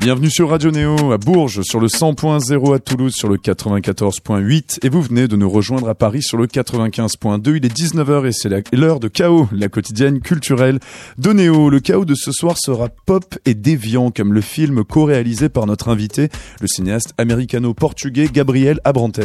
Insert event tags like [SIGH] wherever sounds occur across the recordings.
Bienvenue sur Radio Néo à Bourges, sur le 100.0 à Toulouse, sur le 94.8 et vous venez de nous rejoindre à Paris sur le 95.2. Il est 19h et c'est l'heure de Chaos, la quotidienne culturelle de Néo. Le chaos de ce soir sera pop et déviant comme le film co-réalisé par notre invité, le cinéaste américano-portugais Gabriel Abrantes.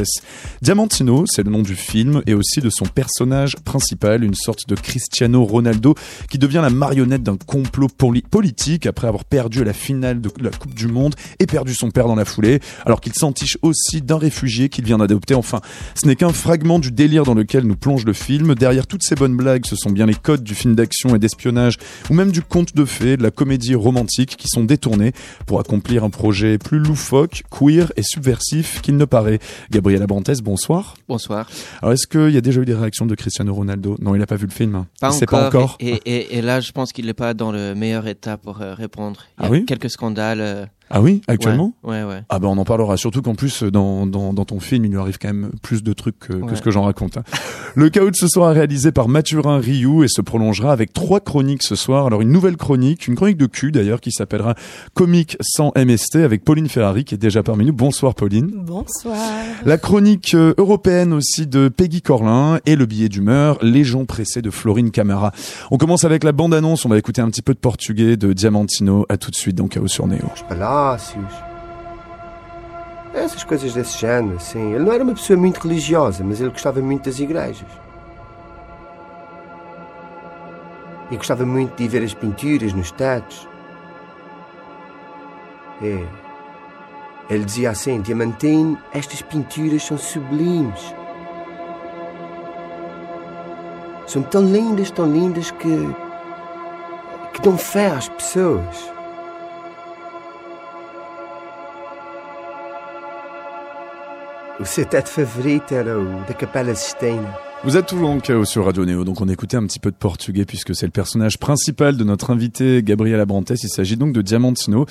Diamantino, c'est le nom du film et aussi de son personnage principal, une sorte de Cristiano Ronaldo qui devient la marionnette d'un complot politique après avoir perdu la finale de la du Monde et perdu son père dans la foulée, alors qu'il s'entiche aussi d'un réfugié qu'il vient d'adopter. Enfin, ce n'est qu'un fragment du délire dans lequel nous plonge le film. Derrière toutes ces bonnes blagues, ce sont bien les codes du film d'action et d'espionnage, ou même du conte de fées, de la comédie romantique qui sont détournés pour accomplir un projet plus loufoque, queer et subversif qu'il ne paraît. Gabriel Abrantes, bonsoir. Bonsoir. Alors, est-ce qu'il y a déjà eu des réactions de Cristiano Ronaldo? Non, il n'a pas vu le film. Pas encore. Pas encore. Et, là, je pense qu'il n'est pas dans le meilleur état pour euh, répondre. Il y a ah oui? quelques scandales euh, ah oui, actuellement? Ouais, ouais, Ah ben on en parlera, surtout qu'en plus dans, dans, dans, ton film il lui arrive quand même plus de trucs que, que ce que j'en raconte. Hein. [LAUGHS] Le chaos de ce soir est réalisé par Mathurin Rioux et se prolongera avec trois chroniques ce soir. Alors une nouvelle chronique, une chronique de cul d'ailleurs qui s'appellera Comique sans MST avec Pauline Ferrari qui est déjà parmi nous. Bonsoir Pauline. Bonsoir. La chronique euh, européenne aussi de Peggy Corlin et le billet d'humeur Les gens pressés de Florine Camara. On commence avec la bande-annonce, on va écouter un petit peu de portugais de Diamantino. À tout de suite dans Chaos sur Néo. Essas coisas desse género, assim. Ele não era uma pessoa muito religiosa, mas ele gostava muito das igrejas. E gostava muito de ver as pinturas nos tetos. É. Ele dizia assim: Diamantino, estas pinturas são sublimes. São tão lindas, tão lindas que. que dão fé às pessoas. O seu teto favorito era o da Capela Sistina. Vous êtes toujours en chaos sur Radio Néo, donc on écoutait un petit peu de portugais puisque c'est le personnage principal de notre invité Gabriel Abrantes. Il s'agit donc de Diamantino.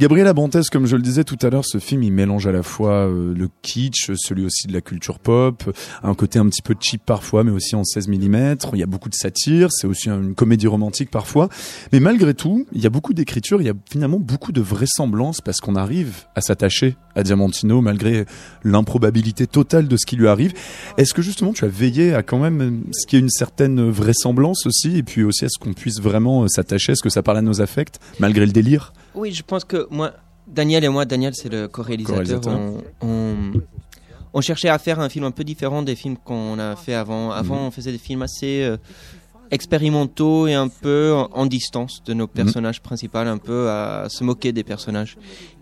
Gabriel Abrantes, comme je le disais tout à l'heure, ce film il mélange à la fois euh, le kitsch, celui aussi de la culture pop, un côté un petit peu cheap parfois, mais aussi en 16 mm. Il y a beaucoup de satire, c'est aussi une comédie romantique parfois. Mais malgré tout, il y a beaucoup d'écriture, il y a finalement beaucoup de vraisemblance parce qu'on arrive à s'attacher à Diamantino malgré l'improbabilité totale de ce qui lui arrive. Est-ce que justement tu as veillé à quand même ce qui est une certaine vraisemblance aussi, et puis aussi à ce qu'on puisse vraiment euh, s'attacher, est-ce que ça parle à nos affects, malgré le délire Oui, je pense que moi, Daniel et moi, Daniel c'est le co-réalisateur, on, cherchait à faire un film un peu différent des films qu'on a fait avant. Avant, mhm. on faisait des films assez euh, expérimentaux et un peu en, distance de nos mhm. personnages principaux, un peu à se moquer des personnages.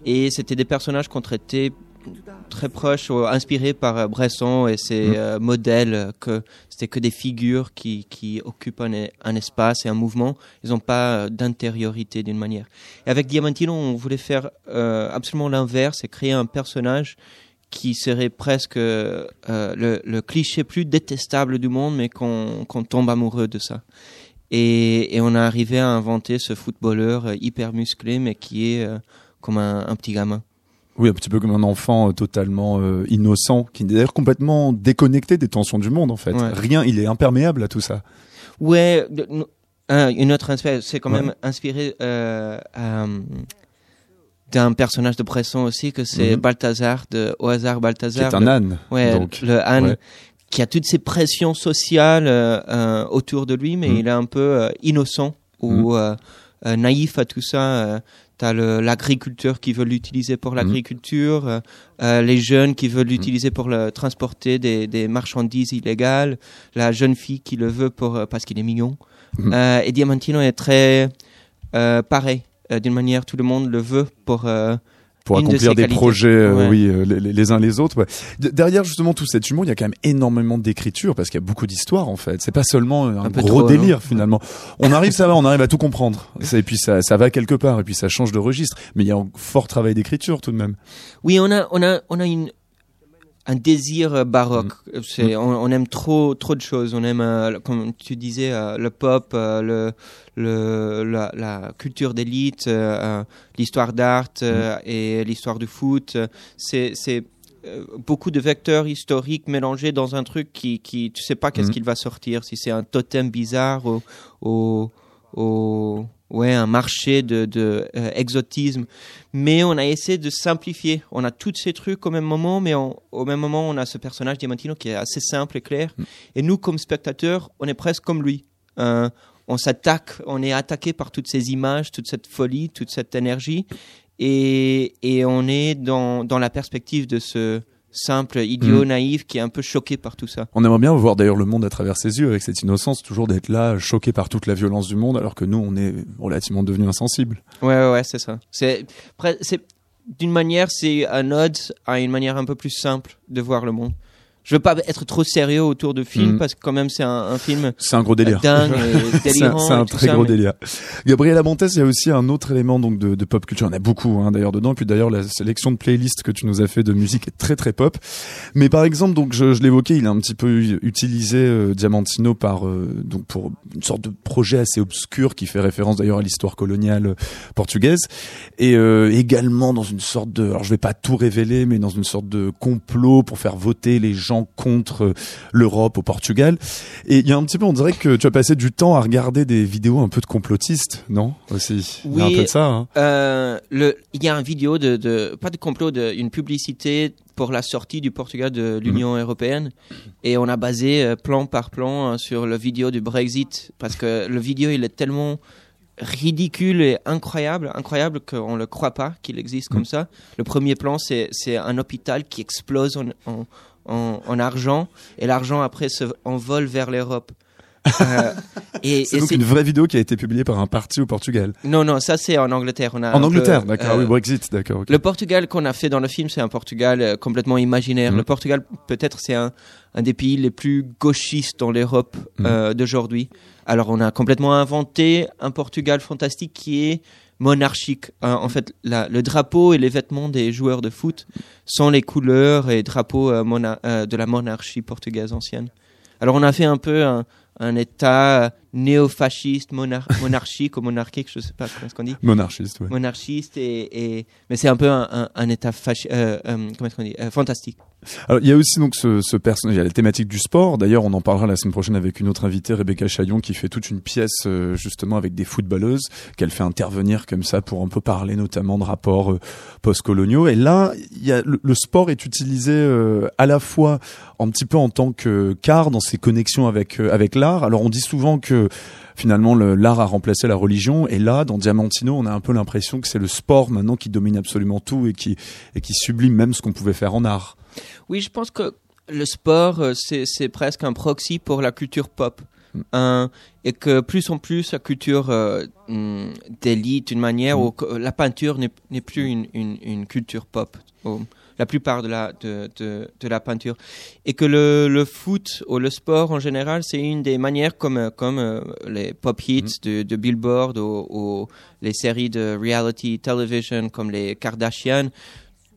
Et c'était des personnages qu'on traitait très proche, inspiré par euh, Bresson et ses mm. euh, modèles, que c'était que des figures qui, qui occupent un, espace et un mouvement. Ils n'ont pas euh, d'intériorité d'une manière. Et avec Diamantino, on voulait faire absolument l'inverse et créer un personnage qui serait presque le, le, cliché plus détestable du monde, mais qu'on tombe amoureux de ça. Et, et, on a arrivé à inventer ce footballeur hyper musclé, mais qui est comme un petit gamin. Oui, un petit peu comme un enfant euh, totalement euh, innocent, qui est d'ailleurs complètement déconnecté des tensions du monde en fait. Rien, il est imperméable à tout ça. Ouais, une autre inspiration, c'est quand même inspiré euh, d'un personnage de Bresson aussi, que c'est mhm. Balthazar, de Au hasard Balthazar. Qui est un âne. Ouais, donc. le âne. Qui a toutes ces pressions sociales autour de lui, mais mhm. il est un peu innocent ou mhm. naïf à tout ça tu as l'agriculteur qui veut l'utiliser pour mhm. l'agriculture, euh, euh, les jeunes qui veulent mhm. l'utiliser pour le, transporter des, des, marchandises illégales, la jeune fille qui le veut pour, euh, parce qu'il est mignon. Mhm. et Diamantino est très pareil. D'une manière, tout le monde le veut pour pour accomplir des projets, euh, oui, euh, les, uns les autres. Derrière justement tout cet humour, il y a quand même énormément d'écriture parce qu'il y a beaucoup d'histoires en fait. C'est pas seulement un, gros délire finalement. [LAUGHS] On arrive, ça va, on arrive à tout comprendre. Et puis ça, ça va quelque part et puis ça change de registre. Mais il y a un fort travail d'écriture tout de même. Oui, on a, on a, on a une un désir baroque. Mm. C'est, on, aime trop, trop de choses. On aime, euh, comme tu disais, le pop, le, le, la, la culture d'élite, euh, l'histoire d'art euh, mm. et l'histoire du foot. C'est, c'est beaucoup de vecteurs historiques mélangés dans un truc qui, qui tu sais pas qu'est-ce qu'il va sortir, si c'est un totem bizarre ou, ou, ouais, un marché de, de exotisme. Mais on a essayé de simplifier. On a tous ces trucs au même moment, mais au même moment, on a ce personnage Diamantino qui est assez simple et clair. Mhm. Et nous, comme spectateurs, on est presque comme lui. on s'attaque, on est attaqué par toutes ces images, toute cette folie, toute cette énergie et, et on est dans, dans la perspective de ce simple idiot mm. naïf qui est un peu choqué par tout ça. On aimerait bien voir d'ailleurs le monde à travers ses yeux avec cette innocence, toujours d'être là, choqué par toute la violence du monde, alors que nous, on est relativement devenus insensibles. Ouais, ouais, ouais c'est ça. C'est, c'est d'une manière, c'est un ode à une manière un peu plus simple de voir le monde je veux pas être trop sérieux autour de film mm. parce que quand même c'est un, un, film c'est un gros délire. dingue [LAUGHS] c'est un, très gros délire. Gabriela Montes il y a aussi un autre élément donc de, de pop culture. Il y en a beaucoup hein, d'ailleurs dedans. Puis d'ailleurs la sélection de playlists que tu nous as fait de musique est très très pop. Mais par exemple donc je, je l'évoquais il a un petit peu utilisé euh, Diamantino par euh, donc pour une sorte de projet assez obscur qui fait référence d'ailleurs à l'histoire coloniale euh, portugaise. Et également dans une sorte de alors je vais pas tout révéler mais dans une sorte de complot pour faire voter les gens contre l'Europe au Portugal. Et il y a un petit peu, on dirait que tu as passé du temps à regarder des vidéos un peu de complotistes, non Aussi? Oui. Il y a un peu de ça. Hein. Euh, le, il y a une vidéo de, de pas de complot, de, une publicité pour la sortie du Portugal de l'Union mhm. européenne et on a basé euh, plan par plan sur le vidéo du Brexit parce que le vidéo il est tellement ridicule et incroyable, incroyable qu'on ne croit pas qu'il existe comme mhm. ça. Le premier plan, c'est un hôpital qui explose en, en, en, argent et l'argent après se envole vers l'Europe. Euh, et [LAUGHS] c'est donc une vraie vidéo qui a été publiée par un parti au Portugal. Non, non, ça c'est en Angleterre. On a en Angleterre, d'accord. Oui, euh, Brexit, d'accord. Le Portugal qu'on a fait dans le film, c'est un Portugal euh, complètement imaginaire. Mhm. Le Portugal, peut-être, c'est un, un, des pays les plus gauchistes dans l'Europe mhm. d'aujourd'hui. Alors, on a complètement inventé un Portugal fantastique qui est monarchique. Hein, en fait, le drapeau et les vêtements des joueurs de foot sont les couleurs et drapeaux euh, euh, de la monarchie portugaise ancienne. Alors on a fait un peu un État néo-fasciste, [LAUGHS] monarchique ou monarchique, je ne sais pas comment est-ce qu'on dit. Monarchiste, oui. Monarchiste, et, et, mais c'est un peu un, un, État euh, euh, comment est-ce qu'on dit, euh, fantastique. Alors, il y a aussi donc ce, ce personnage, il y a la thématique du sport. D'ailleurs, on en parlera la semaine prochaine avec une autre invitée, Rebecca Chaillon, qui fait toute une pièce justement avec des footballeuses qu'elle fait intervenir comme ça pour un peu parler notamment de rapports post-coloniaux. Et là, il y a le, le sport est utilisé à la fois un petit peu en tant que car dans ses connexions avec avec l'art. Alors, on dit souvent que finalement l'art a remplacé la religion et là dans Diamantino on a un peu l'impression que c'est le sport maintenant qui domine absolument tout et qui et qui sublime même ce qu'on pouvait faire en art. Oui, je pense que le sport euh, c'est presque un proxy pour la culture pop. Mm. et que plus en plus la culture euh, mm, d'élite d'une manière mm. où la peinture n'est plus une, une, une, culture pop la plupart de la, de, de, de la peinture. Et que le, le, foot ou le sport en général, c'est une des manières comme, comme euh, les pop hits mhm. de, de, Billboard ou, ou, les séries de reality television comme les Kardashian.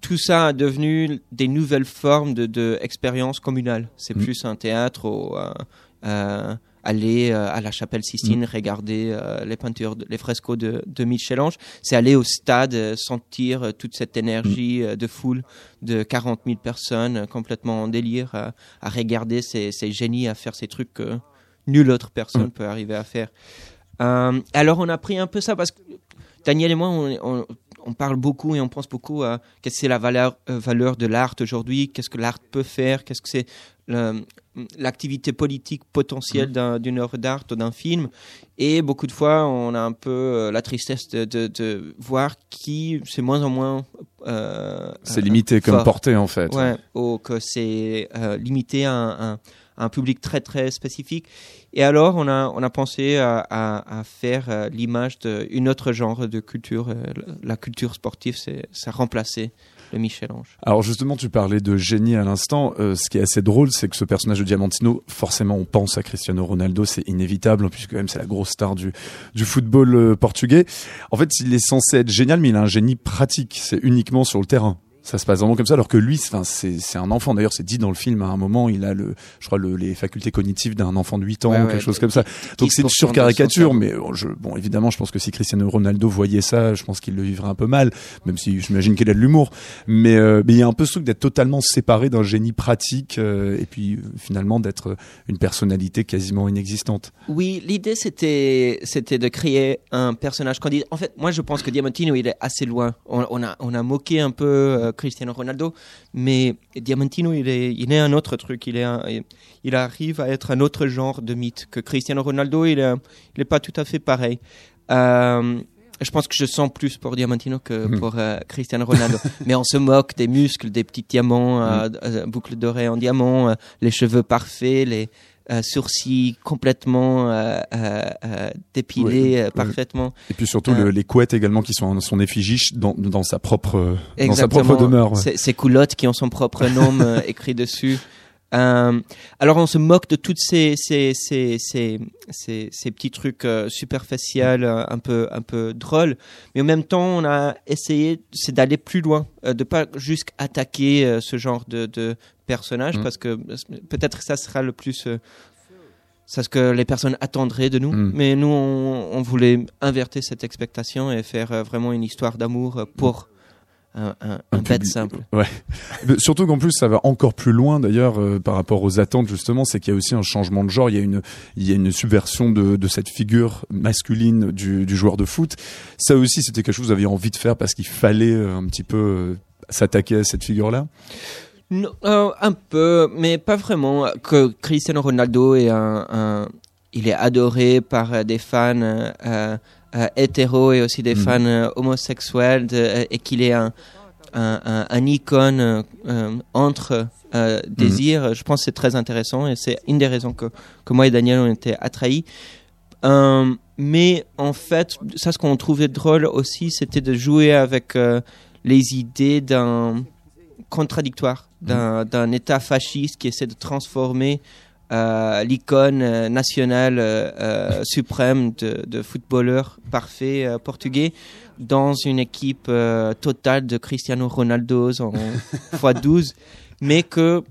Tout ça a devenu des nouvelles formes de, de communale. C'est mhm. plus un théâtre ou euh, euh, aller euh, à la chapelle Sistine, mm. regarder euh, les peintures, les frescos de, de Michel-Ange. C'est aller au stade, euh, sentir toute cette énergie mm. de foule de 40 000 personnes complètement en délire à, regarder ces, ces, génies à faire ces trucs que nulle autre personne mm. peut arriver à faire. alors on a pris un peu ça parce que Daniel et moi, on, on, parle beaucoup et on pense beaucoup à qu'est-ce que c'est la valeur, valeur de l'art aujourd'hui, qu'est-ce que l'art peut faire, qu'est-ce que c'est l'activité politique potentielle mmh. d'une œuvre d'art ou d'un film. Et beaucoup de fois, on a un peu euh, la tristesse de, de, voir qui c'est moins en moins. Euh, c'est limité comme portée en fait. Ouais, ou que c'est euh, limité à un, un, public très très spécifique. Et alors, on a, on a pensé à, à, à faire l'image d'une autre genre de culture. la culture sportive, c'est ça remplacé Alors justement, tu parlais de génie à l'instant. Euh, ce qui est assez drôle, c'est que ce personnage de Diamantino, forcément, on pense à Cristiano Ronaldo, c'est inévitable, puisque même c'est la grosse star du, du football euh, portugais. En fait, il est censé être génial, mais il a un génie pratique. C'est uniquement sur le terrain. Ça se passe vraiment comme ça, alors que lui, c'est, un enfant. D'ailleurs, c'est dit dans le film à un moment, il a le, je crois, le, les facultés cognitives d'un enfant de 8 ans, quelque chose comme ça. Donc c'est une surcaricature, mais je, bon, évidemment, je pense que si Cristiano Ronaldo voyait ça, je pense qu'il le vivrait un peu mal, même si j'imagine qu'il a de l'humour. Mais, euh, mais il y a un peu ce truc d'être totalement séparé d'un génie pratique euh, et puis euh, finalement d'être une personnalité quasiment inexistante. Oui, l'idée c'était, c'était de créer un personnage candide. En fait, moi je pense que Diamantino il est assez loin. On, a, on a moqué un peu Cristiano Ronaldo, mais Diamantino, il est, il est un autre truc. Il, est il arrive à être un autre genre de mythe que Cristiano Ronaldo. Il n'est il est pas tout à fait pareil. Euh, je pense que je sens plus pour Diamantino que hmm. pour euh, Cristiano Ronaldo. [LAUGHS] Mais on se moque des muscles, des petits diamants, euh, hmm. boucles dorées en diamant, les cheveux parfaits, les, euh, sourcils complètement euh, euh, dépilés parfaitement. Et puis surtout les couettes également qui sont son effigie dans, dans sa propre dans sa propre demeure. Ces culottes qui ont son propre nom [LAUGHS] écrit dessus. Euh, alors on se moque de toutes ces ces ces ces, ces, petits trucs euh, superficiels, un peu un peu drôles, mais en même temps on a essayé c'est d'aller plus loin, de pas juste attaquer ce genre de, de personnage mm. parce que peut-être ça sera le plus euh, c'est ce que les personnes attendraient de nous. Mm. Mais nous, on, voulait inverter cette expectation et faire euh, vraiment une histoire d'amour pour un, un, bête simple. Ouais. Surtout qu'en plus, ça va encore plus loin d'ailleurs euh, par rapport aux attentes justement, c'est qu'il y a aussi un changement de genre. Il y a une, il y a une subversion de, de cette figure masculine du, du, joueur de foot. Ça aussi, c'était quelque chose que vous aviez envie de faire parce qu'il fallait un petit peu s'attaquer à cette figure-là? Euh, un peu, mais pas vraiment. Que Cristiano Ronaldo est un, il est adoré par des fans euh, euh, hétéros et aussi des mhm. fans homosexuels et qu'il est un, un, un, icône entre désirs. Mhm. Je pense que c'est très intéressant et c'est une des raisons que, que moi et Daniel ont été attrahis. mais en fait, ça, ce qu'on trouvait drôle aussi, c'était de jouer avec les idées d'un contradictoire d'un. État fasciste qui essaie de transformer euh, l'icône euh, nationale euh, suprême de, de footballeur parfait portugais dans une équipe totale de Cristiano Ronaldo en [LAUGHS] x12, mais que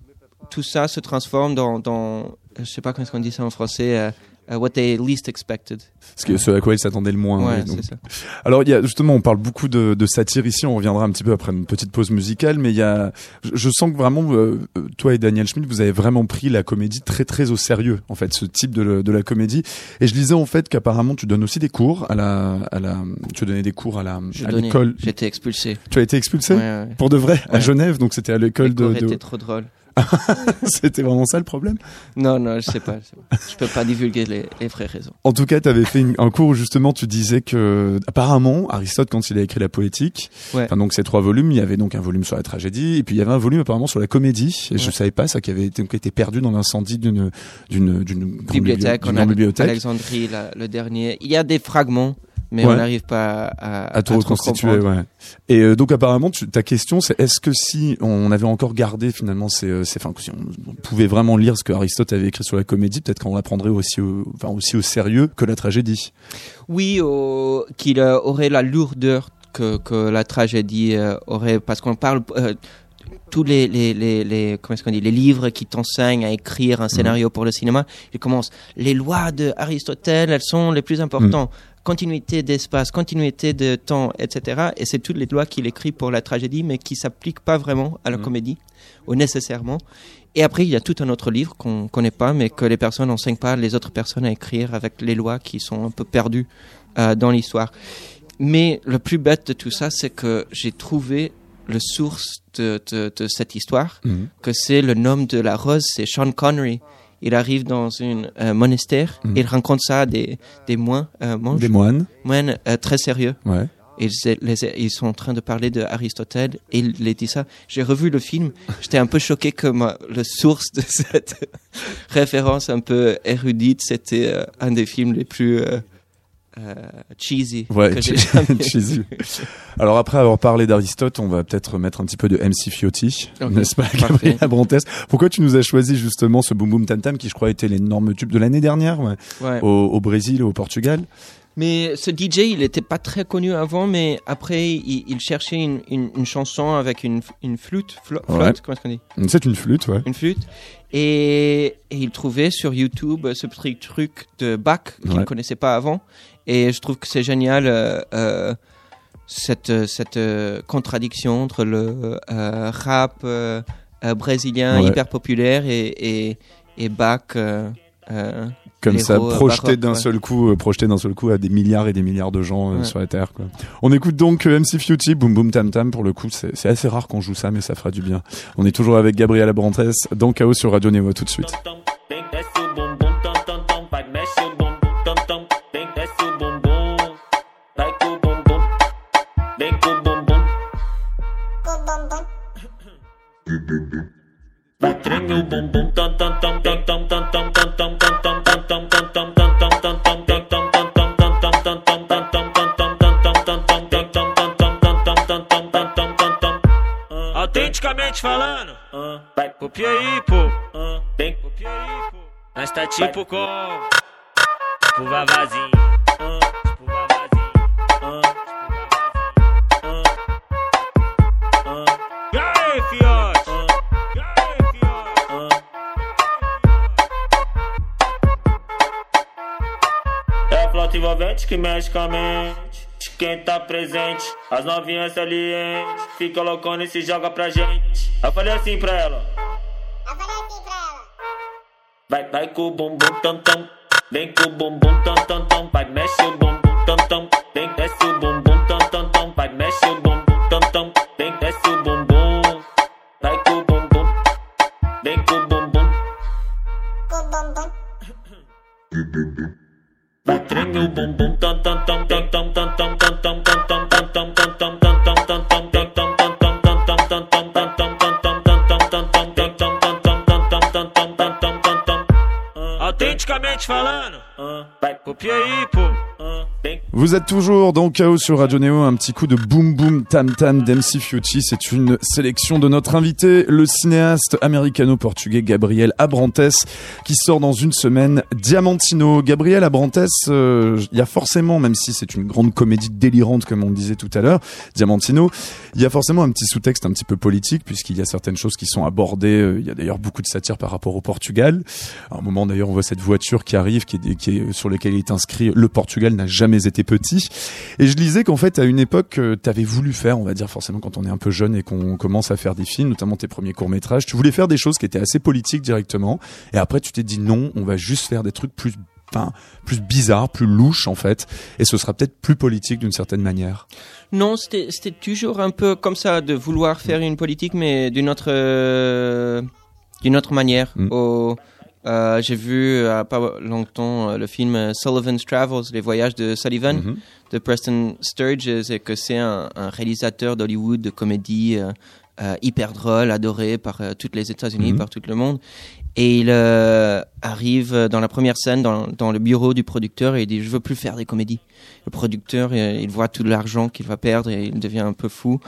tout ça se transforme dans, dans je sais pas comment on dit ça en français, Uh, what they least expected. Ce, que, ce à quoi ils s'attendaient le moins. Ouais, ça. Alors, il y a, justement, on parle beaucoup de, de, satire ici. On reviendra un petit peu après une petite pause musicale, mais il y a, je, sens que vraiment, euh, toi et Daniel Schmidt, vous avez vraiment pris la comédie très très au sérieux, en fait, ce type de, de la comédie. Et je lisais en fait qu'apparemment, tu donnes aussi des cours à la, à la, tu donnais des cours à la, à l'école. J'étais expulsé. Tu as été expulsé ouais, pour de vrai à Genève, donc c'était à l'école de. C'était trop drôle. [LAUGHS] C'était vraiment ça le problème? Non, non, je sais pas. Je peux pas divulguer les, vraies raisons. En tout cas, tu avais fait un cours où justement tu disais que apparemment Aristote, quand il a écrit la poétique, enfin donc ces trois volumes, il y avait donc un volume sur la tragédie et puis il y avait un volume apparemment sur la comédie. Et je savais pas ça qui avait été, perdu dans l'incendie d'une d'une d'une bibliothèque, bibliothèque. Alexandrie, le dernier. Il y a des fragments mais on n'arrive pas à, à, tout reconstituer. Ouais. Et euh, donc apparemment, ta question, c'est est-ce que si on avait encore gardé finalement ces, euh, ces enfin, si on pouvait vraiment lire ce que Aristote avait écrit sur la comédie, peut-être qu'on la prendrait aussi, au, enfin aussi au sérieux que la tragédie. Oui, qu'il euh, aurait la lourdeur que, que la tragédie aurait, parce qu'on parle tous les, les, les, les comment est-ce qu'on dit les livres qui t'enseignent à écrire un scénario pour le cinéma, ils commencent les lois de Aristote, elles sont les plus importantes. Mm continuité d'espace, continuité de temps, etc. Et c'est toutes les lois qu'il écrit pour la tragédie, mais qui s'appliquent pas vraiment à la mmh. comédie, ou nécessairement. Et après, il y a tout un autre livre qu'on connaît pas, mais que les personnes n'enseignent pas les autres personnes à écrire avec les lois qui sont un peu perdues euh, dans l'histoire. Mais le plus bête de tout ça, c'est que j'ai trouvé le source de, de, cette histoire, mmh. que c'est le nom de la rose, c'est Sean Connery il arrive dans un euh, monastère, mm. il rencontre ça des, des moines, euh, des moines, moines euh, très sérieux. Ouais. Ils, ils, sont en train de parler de Aristote et il les dit ça. J'ai revu le film, [LAUGHS] j'étais un peu choqué que ma, le source de [LAUGHS] cette référence un peu érudite, c'était un des films les plus euh, cheesy. Ouais, [LAUGHS] cheesy. Alors après avoir parlé d'Aristote, on va peut-être mettre un petit peu de MC Fiotti, n'est-ce pas, Gabriel Pourquoi tu nous as choisi justement ce Boom Boom Tam Tam qui, je crois, était l'énorme tube de l'année dernière, ouais. Au, au, Brésil, au Portugal? Mais ce DJ, il n'était pas très connu avant, mais après, il, cherchait une, une, chanson avec une, une flûte. flûte comment est-ce qu'on dit? C'est une flûte, ouais. Une flûte. Et, il trouvait sur YouTube ce petit truc de Bach qu'il ne connaissait pas avant. Et je trouve que c'est génial. Euh, euh, cette, cette euh, contradiction entre le rap brésilien hyper populaire et, et, et Bach comme ça, projeté d'un seul coup, euh, projeté d'un seul coup à des milliards et des milliards de gens euh, sur la terre. Quoi. On écoute donc MC Futy, Boom Boom Tam Tam. Pour le coup, c'est assez rare qu'on joue ça, mais ça fera du bien. On est toujours avec Gabriel Abrantes dans Chaos sur Radio Néo. Tout de suite. Treme bumbum tam tam tam tam tam tam tam tam tam tam tam tam tam tam Autenticamente falando, vai pro Piauí, pô. Vem pro Piauí, pô. Nós tá tipo com o Vavazinho. Envolvente que mexe a mente quem tá presente. As novinhas salientes, fica loucona e se joga pra gente. Eu falei assim pra ela. Eu falei assim pra ela. Vai, vai com o bumbum tam tam. Vem com o bumbum tam tam tam. Vai, mexe o bumbum tam tam. Vem, desce o bumbum tam tam tam tam tam. falando. Vai, copia aí, pô. Vous êtes toujours dans Chaos sur Radio Néo, un petit coup de boom boom tam tam d'MC Fiuti. C'est une sélection de notre invité, le cinéaste américano-portugais Gabriel Abrantes, qui sort dans une semaine Diamantino. Gabriel Abrantes, euh, il y a forcément, même si c'est une grande comédie délirante comme on disait tout à l'heure, Diamantino, il y a forcément un petit sous-texte un petit peu politique puisqu'il y a certaines choses qui sont abordées. Euh, il y a d'ailleurs beaucoup de satire par rapport au Portugal. À un moment d'ailleurs, on voit cette voiture qui arrive, qui est sur laquelle il est inscrit. Le Portugal n'a jamais été petit. Et je lisais qu'en fait, à une époque, euh, tu avais voulu faire, on va dire forcément quand on est un peu jeune et qu'on commence à faire des films, notamment tes premiers courts métrages, tu voulais faire des choses qui étaient assez politiques directement. Et après, tu t'es dit non, on va juste faire des trucs plus Enfin, plus bizarres, plus louches en fait, et ce sera peut-être plus politique d'une certaine manière. Non, c'était toujours un peu comme ça de vouloir faire une politique, mais d'une autre euh, d'une autre manière. Mm. Au, euh, j'ai vu euh, pas longtemps euh, le film Sullivan's Travels, les voyages de Sullivan, mhm. de Preston Sturges, et que c'est un, réalisateur d'Hollywood de comédie hyper drôle, adoré par toutes les États-Unis, mhm. par tout le monde. Et il arrive dans la première scène dans, dans, le bureau du producteur et il dit je veux plus faire des comédies. Le producteur il voit tout l'argent qu'il va perdre et il devient un peu fou.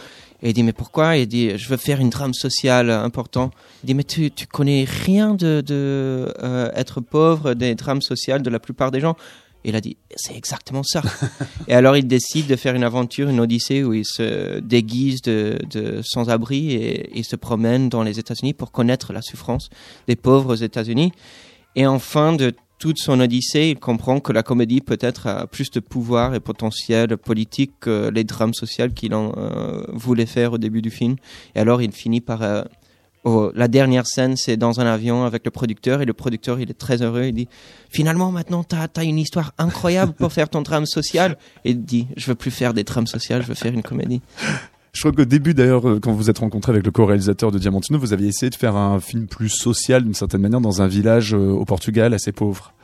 Et il dit, mais pourquoi? Il dit, je veux faire une drame sociale importante. Il dit, mais tu, tu connais rien de, de euh, être pauvre, des drames sociales de la plupart des gens. Et il a dit, c'est exactement ça. [LAUGHS] et alors il décide de faire une aventure, une odyssée où il se déguise de, de sans-abri et il se promène dans les États-Unis pour connaître la souffrance des pauvres aux États-Unis. Et enfin, de toute son odyssée, il comprend que la comédie peut-être a plus de pouvoir et potentiel politique que les drames sociaux qu'il en euh, voulait faire au début du film. Et alors il finit par... Euh, la dernière scène, c'est dans un avion avec le producteur et le producteur, il est très heureux. Il dit finalement maintenant tu as, une histoire incroyable pour faire ton drame social. Et il dit je veux plus faire des drames sociales, je veux faire une comédie. Je crois qu'au début, d'ailleurs, euh, quand vous êtes rencontré avec le co-réalisateur de Diamantino, vous aviez essayé de faire un film plus social, d'une certaine manière, dans un village euh, au Portugal assez pauvre.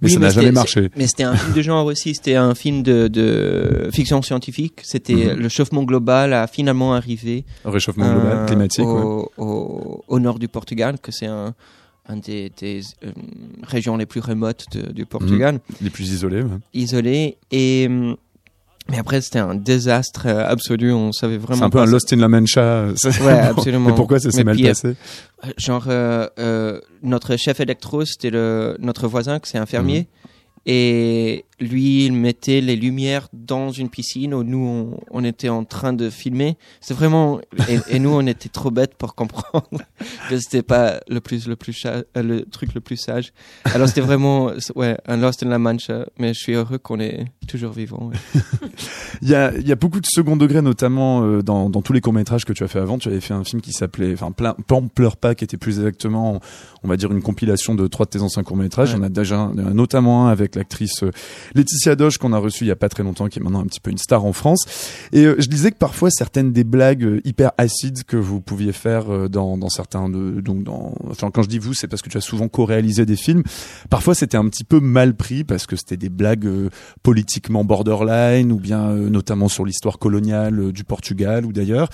Mais ça n'a jamais marché. Mais c'était un film de genre aussi. C'était un film de, de fiction scientifique. C'était mhm. le chauffement global a finalement arrivé. Un réchauffement global euh, climatique. Au, au, au, nord du Portugal, que c'est un, un des, des régions les plus remotes du Portugal. Mhm. Les plus isolées. Ouais. Isolées et mais après, c'était un désastre euh, absolu. On savait vraiment. C'est un peu un Lost in la Mancha. Ouais, [LAUGHS] absolument. Mais pourquoi ça s'est mal passé euh, Genre, euh, euh, notre chef électro, c'était le notre voisin, que c'est un fermier. Et lui, il mettait les lumières dans une piscine où nous, on, était en train de filmer. C'est vraiment, et, nous, on était trop bêtes pour comprendre [LAUGHS] que c'était pas le plus, le plus, euh, le truc le plus sage. Alors c'était vraiment, ouais, un Lost in la Mancha. Mais je suis heureux qu'on est toujours vivant. [LAUGHS] il y a, il y a beaucoup de second degré, notamment euh, dans, dans tous les courts métrages que tu as fait avant. Tu avais fait un film qui s'appelait, enfin, Plan, pleure pas, qui était plus exactement, on va dire une compilation de trois de tes anciens courts métrages. On a déjà, notamment un avec l'actrice euh, Laetitia Doche qu'on a reçue il y a pas très longtemps, qui est maintenant un petit peu une star en France. Et euh, je disais que parfois certaines des blagues euh, hyper acides que vous pouviez faire dans, certains donc quand je dis vous, c'est parce que tu as souvent co-réalisé des films. Parfois c'était un petit peu mal pris parce que c'était des blagues politiquement borderline ou bien notamment sur l'histoire coloniale du Portugal ou d'ailleurs.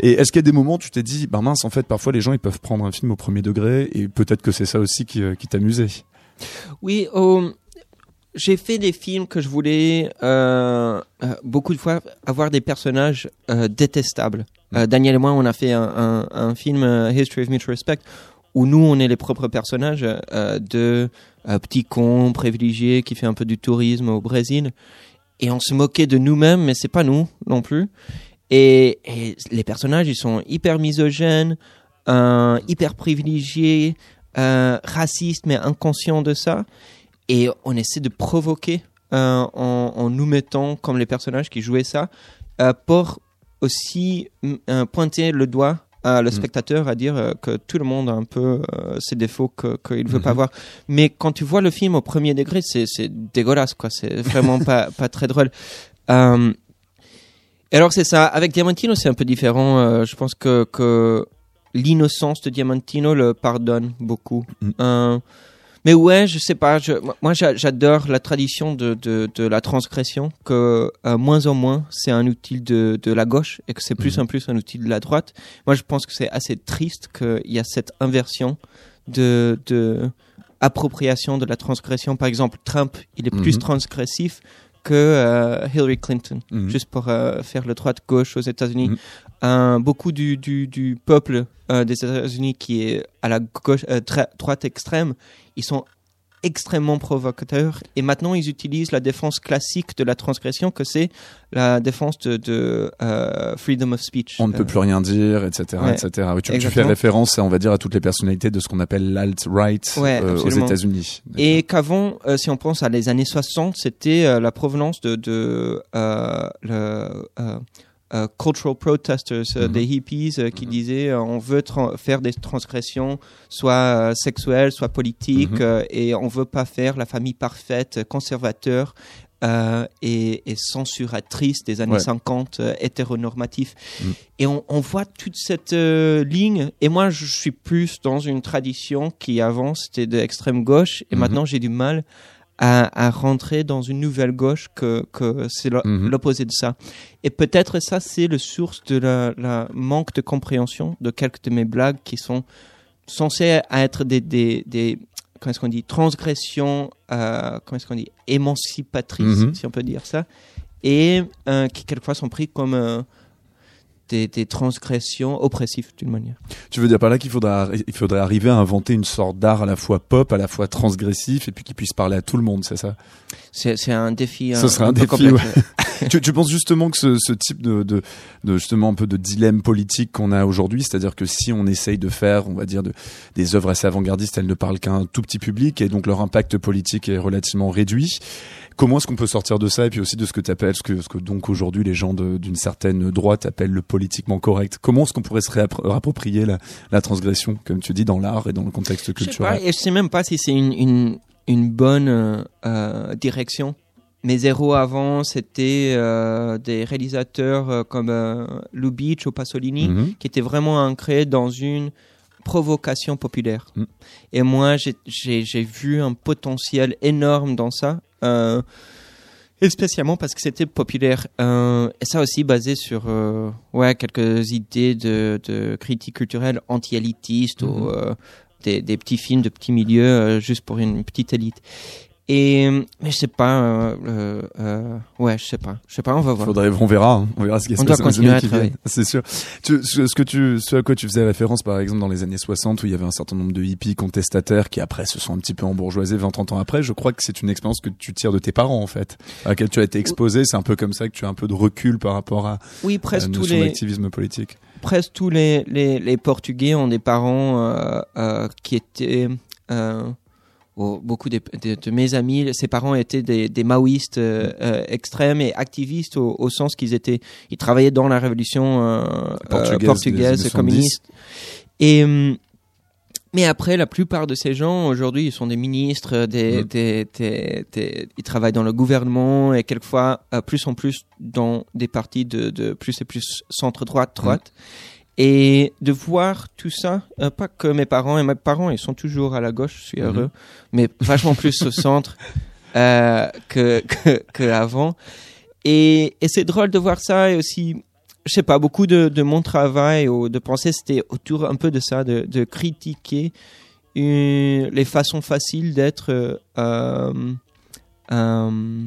Et est-ce qu'il y a des moments où tu t'es dit, bah mince, en fait, parfois les gens ils peuvent prendre un film au premier degré et peut-être que c'est ça aussi qui, t'amusait? Oui, j'ai fait des films que je voulais euh, euh, beaucoup de fois avoir des personnages euh, détestables. Mm. Daniel et moi, on a fait un, film History of Mutual Respect où nous, on est les propres personnages de petits cons privilégiés qui fait un peu du tourisme au Brésil. Et on se moquait de nous-mêmes, mais c'est pas nous non plus. Et, et, les personnages, ils sont hyper misogènes, hyper privilégiés, racistes, mais inconscients de ça et on essaie de provoquer euh, en, nous mettant comme les personnages qui jouaient ça euh, pour aussi euh, pointer le doigt à le mm. spectateur à dire que tout le monde a un peu ses défauts qu'il ne veut pas mm-hmm. voir. Mais quand tu vois le film au premier degré, c'est dégueulasse, quoi. C'est vraiment pas, [LAUGHS] pas très drôle. alors c'est ça. Avec Diamantino, c'est un peu différent. je pense que, que l'innocence de Diamantino le pardonne beaucoup. Mm. Mais ouais, je sais pas. Je, moi, j'adore la tradition de, de, de, la transgression, que euh, moins en moins c'est un outil de, de la gauche et que c'est plus mhm. en plus un outil de la droite. Moi, je pense que c'est assez triste qu'il y a cette inversion de, de appropriation de la transgression. Par exemple, Trump, il est plus mhm. transgressif que euh, Hillary Clinton, mhm. juste pour euh, faire le droite-gauche aux États-Unis. beaucoup du, du, du peuple des États-Unis qui est à la gauche, droite extrême, ils sont extrêmement provocateurs et maintenant ils utilisent la défense classique de la transgression que c'est la défense de, euh, freedom of speech. On ne peut plus rien dire, etc., etc. tu, tu, fais référence, on va dire, à toutes les personnalités de ce qu'on appelle l'alt-right euh, aux États-Unis. Et qu'avant, euh, si on pense à les années 60, c'était la provenance de, de le euh, cultural protesters, euh, des mhm. hippies euh, qui mhm. disaient on veut faire des transgressions soit sexuelles, soit politiques, mhm. et on veut pas faire la famille parfaite, conservateur. Et, et, censuratrice des années 50 hétéronormatif et on, on, voit toute cette ligne et moi je suis plus dans une tradition qui avant c'était de extrême gauche et maintenant j'ai du mal à, rentrer dans une nouvelle gauche que, que c'est mhm. l'opposé de ça. Et peut-être ça, c'est le source de la, manque de compréhension de quelques de mes blagues qui sont censées être des, des, des comment est-ce qu'on dit, transgressions, euh, comment est-ce qu'on dit, émancipatrices, mhm. si on peut dire ça, et euh, qui quelquefois sont pris comme euh, des, transgressions oppressives d'une manière. Tu veux dire par là qu'il faudra, il faudrait arriver à inventer une sorte d'art à la fois pop, à la fois transgressif, et puis qui puisse parler à tout le monde, c'est ça? C'est un défi. Ce serait un, défi. Tu, tu, penses justement que ce, ce type de, de, de, justement un peu de dilemme politique qu'on a aujourd'hui, c'est-à-dire que si on essaye de faire, on va dire, de, des œuvres assez avant-gardistes, elles ne parlent qu'à un tout petit public, et donc leur impact politique est relativement réduit. Comment est-ce qu'on peut sortir de ça et puis aussi de ce que tu appelles, ce que, ce que donc aujourd'hui les gens d'une certaine droite appellent le politiquement correct? Comment est-ce qu'on pourrait se réapproprier la, la, transgression, comme tu dis, dans l'art et dans le contexte culturel Je sais, pas, je sais même pas si c'est une, une, une, bonne euh, euh direction. Mes héros avant, c'était euh, des réalisateurs euh, comme euh, Lubitsch ou Pasolini, mhm. qui étaient vraiment ancrés dans une provocation populaire. Mm. Et moi, j'ai vu un potentiel énorme dans ça. Euh, et spécialement parce que c'était populaire. Euh, et ça aussi basé sur euh, ouais, quelques idées de, de critique culturelle anti-élitiste ou mm-hmm. des, des, petits films de petits milieux juste pour une petite élite. Et mais je sais pas, euh, euh, ouais, je sais pas, je sais pas, on va voir. Faudrait, on verra, hein. on verra ce qui se passe. On doit continuer à travailler. C'est sûr. Tu, ce que tu, ce à quoi tu faisais référence, par exemple, dans les années 60, où il y avait un certain nombre de hippies contestataires qui après se sont un petit peu embourgeoisés 20-30 ans après. Je crois que c'est une expérience que tu tires de tes parents en fait, à laquelle tu as été exposé. C'est un peu comme ça que tu as un peu de recul par rapport à, oui, presque tous les l'activisme politique. Presque tous les, les, les Portugais ont des parents euh, euh, qui étaient beaucoup de, de, mes amis, ses parents étaient des, des maoïstes euh, euh, extrêmes et activistes au, au sens qu'ils étaient, ils travaillaient dans la révolution euh, portugaise, portugaise communiste. Et mais après, la plupart de ces gens aujourd'hui, ils sont des ministres, des, des, des, des, ils travaillent dans le gouvernement et quelquefois plus en plus dans des partis de, de plus et plus centre droite droite. Et de voir tout ça, euh, pas que mes parents, et mes parents, ils sont toujours à la gauche, je suis heureux, mm-hmm. mais vachement plus au centre [LAUGHS] euh, que, que, que, avant. Et, et c'est drôle de voir ça et aussi, je sais pas, beaucoup de, de mon travail ou de penser, c'était autour un peu de ça, de, de critiquer une, les façons faciles d'être euh, euh,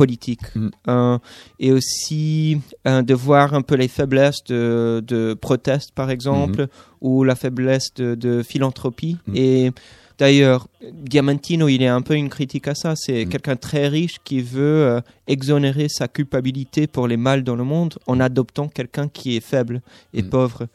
politique mm. euh, et aussi euh, de voir un peu les faiblesses de, de protestes par exemple mm-hmm. ou la faiblesse de, de philanthropie mm. et D'ailleurs, Diamantino, il est un peu une critique à ça. C'est mm. quelqu'un très riche qui veut euh, exonérer sa culpabilité pour les mal dans le monde en adoptant quelqu'un qui est faible et pauvre.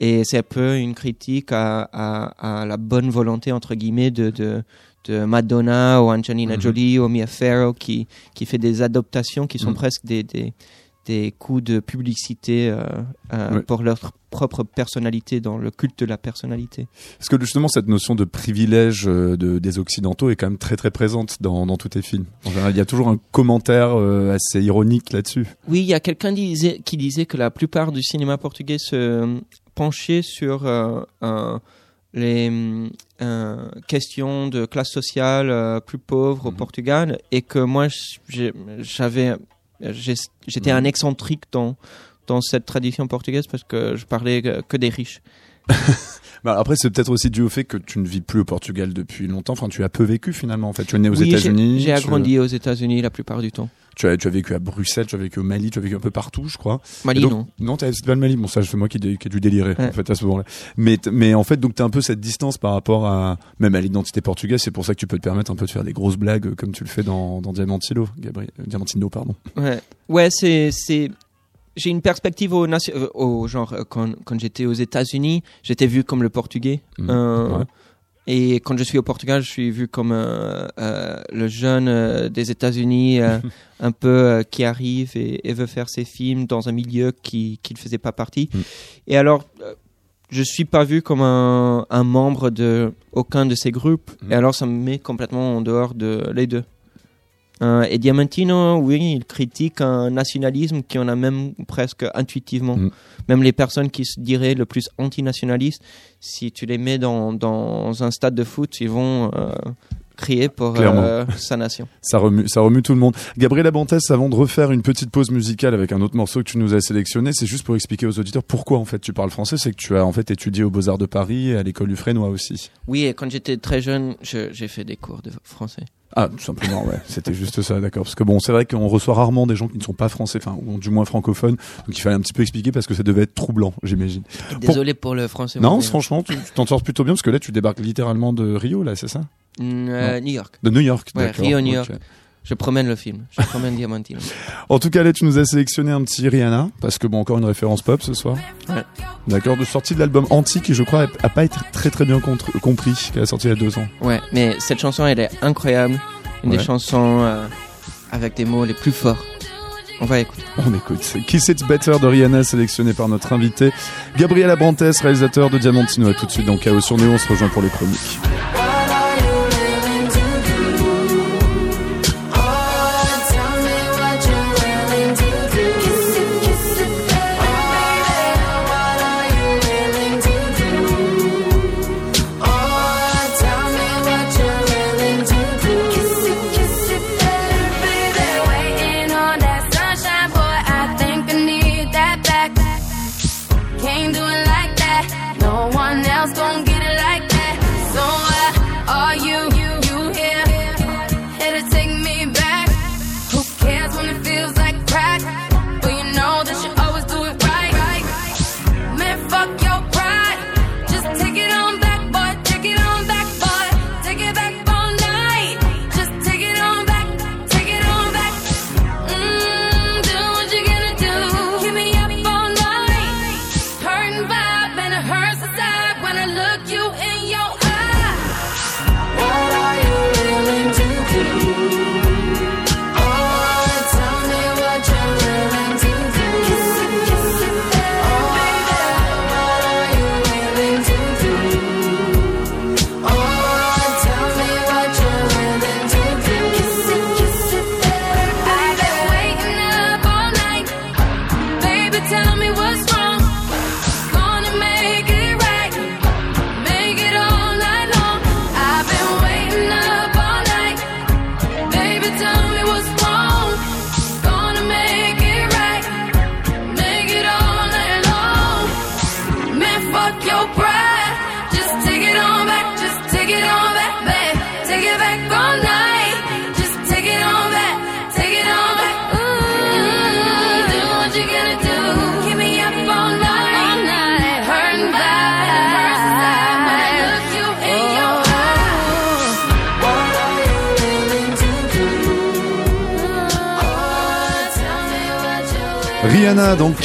Et c'est un peu une critique à, à, à, la bonne volonté, entre guillemets, de, de, de Madonna ou Angelina mm -hmm. Jolie ou Mia Farrow qui, qui fait des adaptations qui sont mm. presque des, des, des, coups de publicité euh, euh, pour leur propre personnalité, dans le culte de la personnalité. Parce que justement, cette notion de privilège euh, de, des Occidentaux est quand même très très présente dans, dans tous tes films? En général, il y a toujours un commentaire euh, assez ironique là-dessus. Oui, il y a quelqu'un disait, qui disait que la plupart du cinéma portugais se penchait sur euh, les euh, questions de classe sociale euh, plus pauvre au mmh. Portugal et que moi j'avais j'étais mmh. un excentrique dans dans cette tradition portugaise parce que je parlais que des riches. [LAUGHS] bah après, c'est peut-être aussi dû au fait que tu ne vis plus au Portugal depuis longtemps. Enfin, tu as peu vécu finalement. En fait, tu es né aux oui, États-Unis. J'ai agrandi aux États-Unis la plupart du temps. Tu as, tu as vécu à Bruxelles, tu as vécu au Mali, tu as vécu un peu partout, je crois. Mali, donc, non. Non, c'est pas le Mali. Bon, ça, c'est moi qui, qui ai dû délirer, ouais. en fait, à ce moment-là. Mais, mais en fait, donc, tu as un peu cette distance par rapport à, même à l'identité portugaise. C'est pour ça que tu peux te permettre un peu de faire des grosses blagues comme tu le fais dans, dans Diamantino, Gabriel, Diamantino, pardon. Ouais. Ouais, c'est, c'est, j'ai une perspective au, euh, au genre quand, quand j'étais aux États-Unis, j'étais vu comme le portugais. Mmh. Euh, Ouais. Et quand je suis au Portugal, je suis vu comme euh, euh, le jeune euh, des États-Unis, [LAUGHS] un peu euh, qui arrive et, et, veut faire ses films dans un milieu qui qui ne faisait pas partie. Mm. Et alors, euh, je suis pas vu comme un, un membre de aucun de ces groupes. Mm. Et alors, ça me met complètement en dehors de les deux. Euh, et Diamantino, oui, il critique un nationalisme qui en a même presque intuitivement. Mm. Même les personnes qui se diraient le plus antinationalistes, si tu les mets dans, dans un stade de foot, ils vont euh, crier pour euh, [LAUGHS] sa nation. Ça remue, ça remue tout le monde. Gabriela Bantes, avant de refaire une petite pause musicale avec un autre morceau que tu nous as sélectionné, c'est juste pour expliquer aux auditeurs pourquoi en fait tu parles français, c'est que tu as en fait étudié aux Beaux-Arts de Paris et à l'école du Frénois aussi. Oui, et quand j'étais très jeune, j'ai fait des cours de français. Ah, tout simplement, ouais. [LAUGHS] C'était juste ça, d'accord. Parce que bon, c'est vrai qu'on reçoit rarement des gens qui ne sont pas français, enfin, ou du moins francophones. Donc il fallait un petit peu expliquer parce que ça devait être troublant, j'imagine. Désolé pour... pour... le français. Non, franchement, tu t'en sors plutôt bien parce que là, tu débarques littéralement de Rio, là, c'est ça? Mmh, euh, New York. De New York, ouais. Rio, New York. Okay. Je promène le film. Je promène Diamantino. [LAUGHS] En tout cas, là, tu nous as sélectionné un petit Rihanna, parce que bon, encore une référence pop ce soir. Ouais. D'accord, de sortie de l'album Antique, qui je crois a pas été très très bien compris, qu'elle a sorti il y a deux ans. Ouais, mais cette chanson, elle est incroyable. Une ouais. des chansons euh, avec des mots les plus forts. On va écouter. On écoute. Kiss It's Better de Rihanna, sélectionné par notre invité. Gabriel Abrantes, réalisateur de Diamantino. À tout de suite dans Chaos sur Néo. On se rejoint pour les chroniques.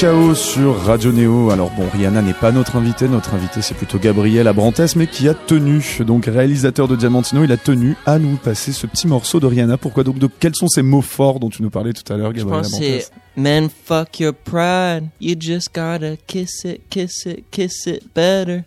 Chaos sur Radio Néo. Alors bon, Rihanna n'est pas notre invité, notre invité c'est plutôt Gabriel Abrantes, mais qui a tenu, donc réalisateur de Diamantino, il a tenu à nous passer ce petit morceau de Rihanna. Pourquoi donc de, Quels sont ces mots forts dont tu nous parlais tout à l'heure, Gabriel Je pense c'est Man, fuck your pride, you just gotta kiss it, kiss it, kiss it better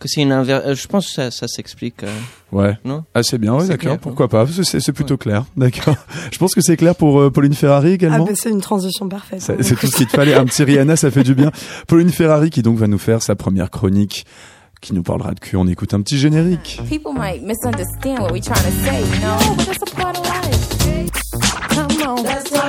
que c'est une euh, Je pense que ça, ça s'explique. Euh, ouais. Non? Ah, c'est bien, ouais, d'accord. Pourquoi pas C'est plutôt clair. [LAUGHS] D'accord. Je pense que c'est clair pour euh, Pauline Ferrari également. Ah, bah, c'est une transition parfaite. Hein, c'est tout ce qu'il te fallait. Un petit Rihanna, ça fait du bien. [LAUGHS] Pauline Ferrari qui donc va nous faire sa première chronique qui nous parlera de cul. On écoute un petit générique. People might misunderstand what we trying to say, you know, but that's a part of life. Come on. Let's talk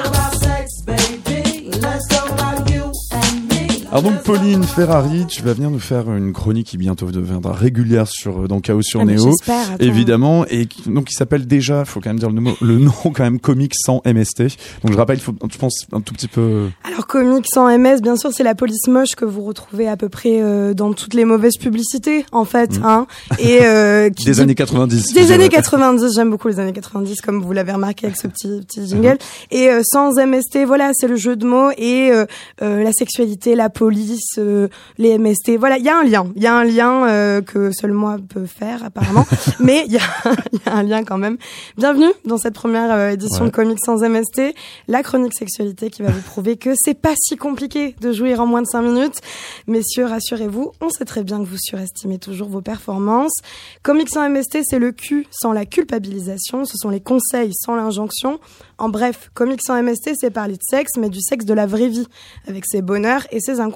alors donc Pauline Ferrari, tu vas venir nous faire une chronique qui bientôt deviendra régulière sur euh, dans Chaos sur ah, Néo, évidemment, et donc qui s'appelle déjà, faut quand même dire le nom, le nom quand même comique sans MST. Donc je rappelle, il faut, je pense un tout petit peu. Alors comique sans MS, bien sûr, c'est la police moche que vous retrouvez à peu près euh, dans toutes les mauvaises publicités, en fait, mm. hein. Et euh, [LAUGHS] des années 90. Des années 90, j'aime beaucoup les années 90, comme vous l'avez remarqué avec ce petit petit jingle. Mm-hmm. Et euh, sans MST, voilà, c'est le jeu de mots et la sexualité, la police, euh, les MST. Voilà, il y a un lien. Il y a un lien euh, que seul moi peux faire apparemment, [LAUGHS] mais [LAUGHS] il y, a un lien quand même. Bienvenue dans cette première euh, édition de Comics sans MST, la chronique sexualité qui va vous prouver que c'est pas si compliqué de jouir en moins de 5 minutes. Messieurs, rassurez-vous, on sait très bien que vous surestimez toujours vos performances. Comics sans MST, c'est le cul sans la culpabilisation, ce sont les conseils sans l'injonction. En bref, Comics sans MST, c'est parler de sexe, mais du sexe de la vraie vie, avec ses bonheurs et ses inconvénients.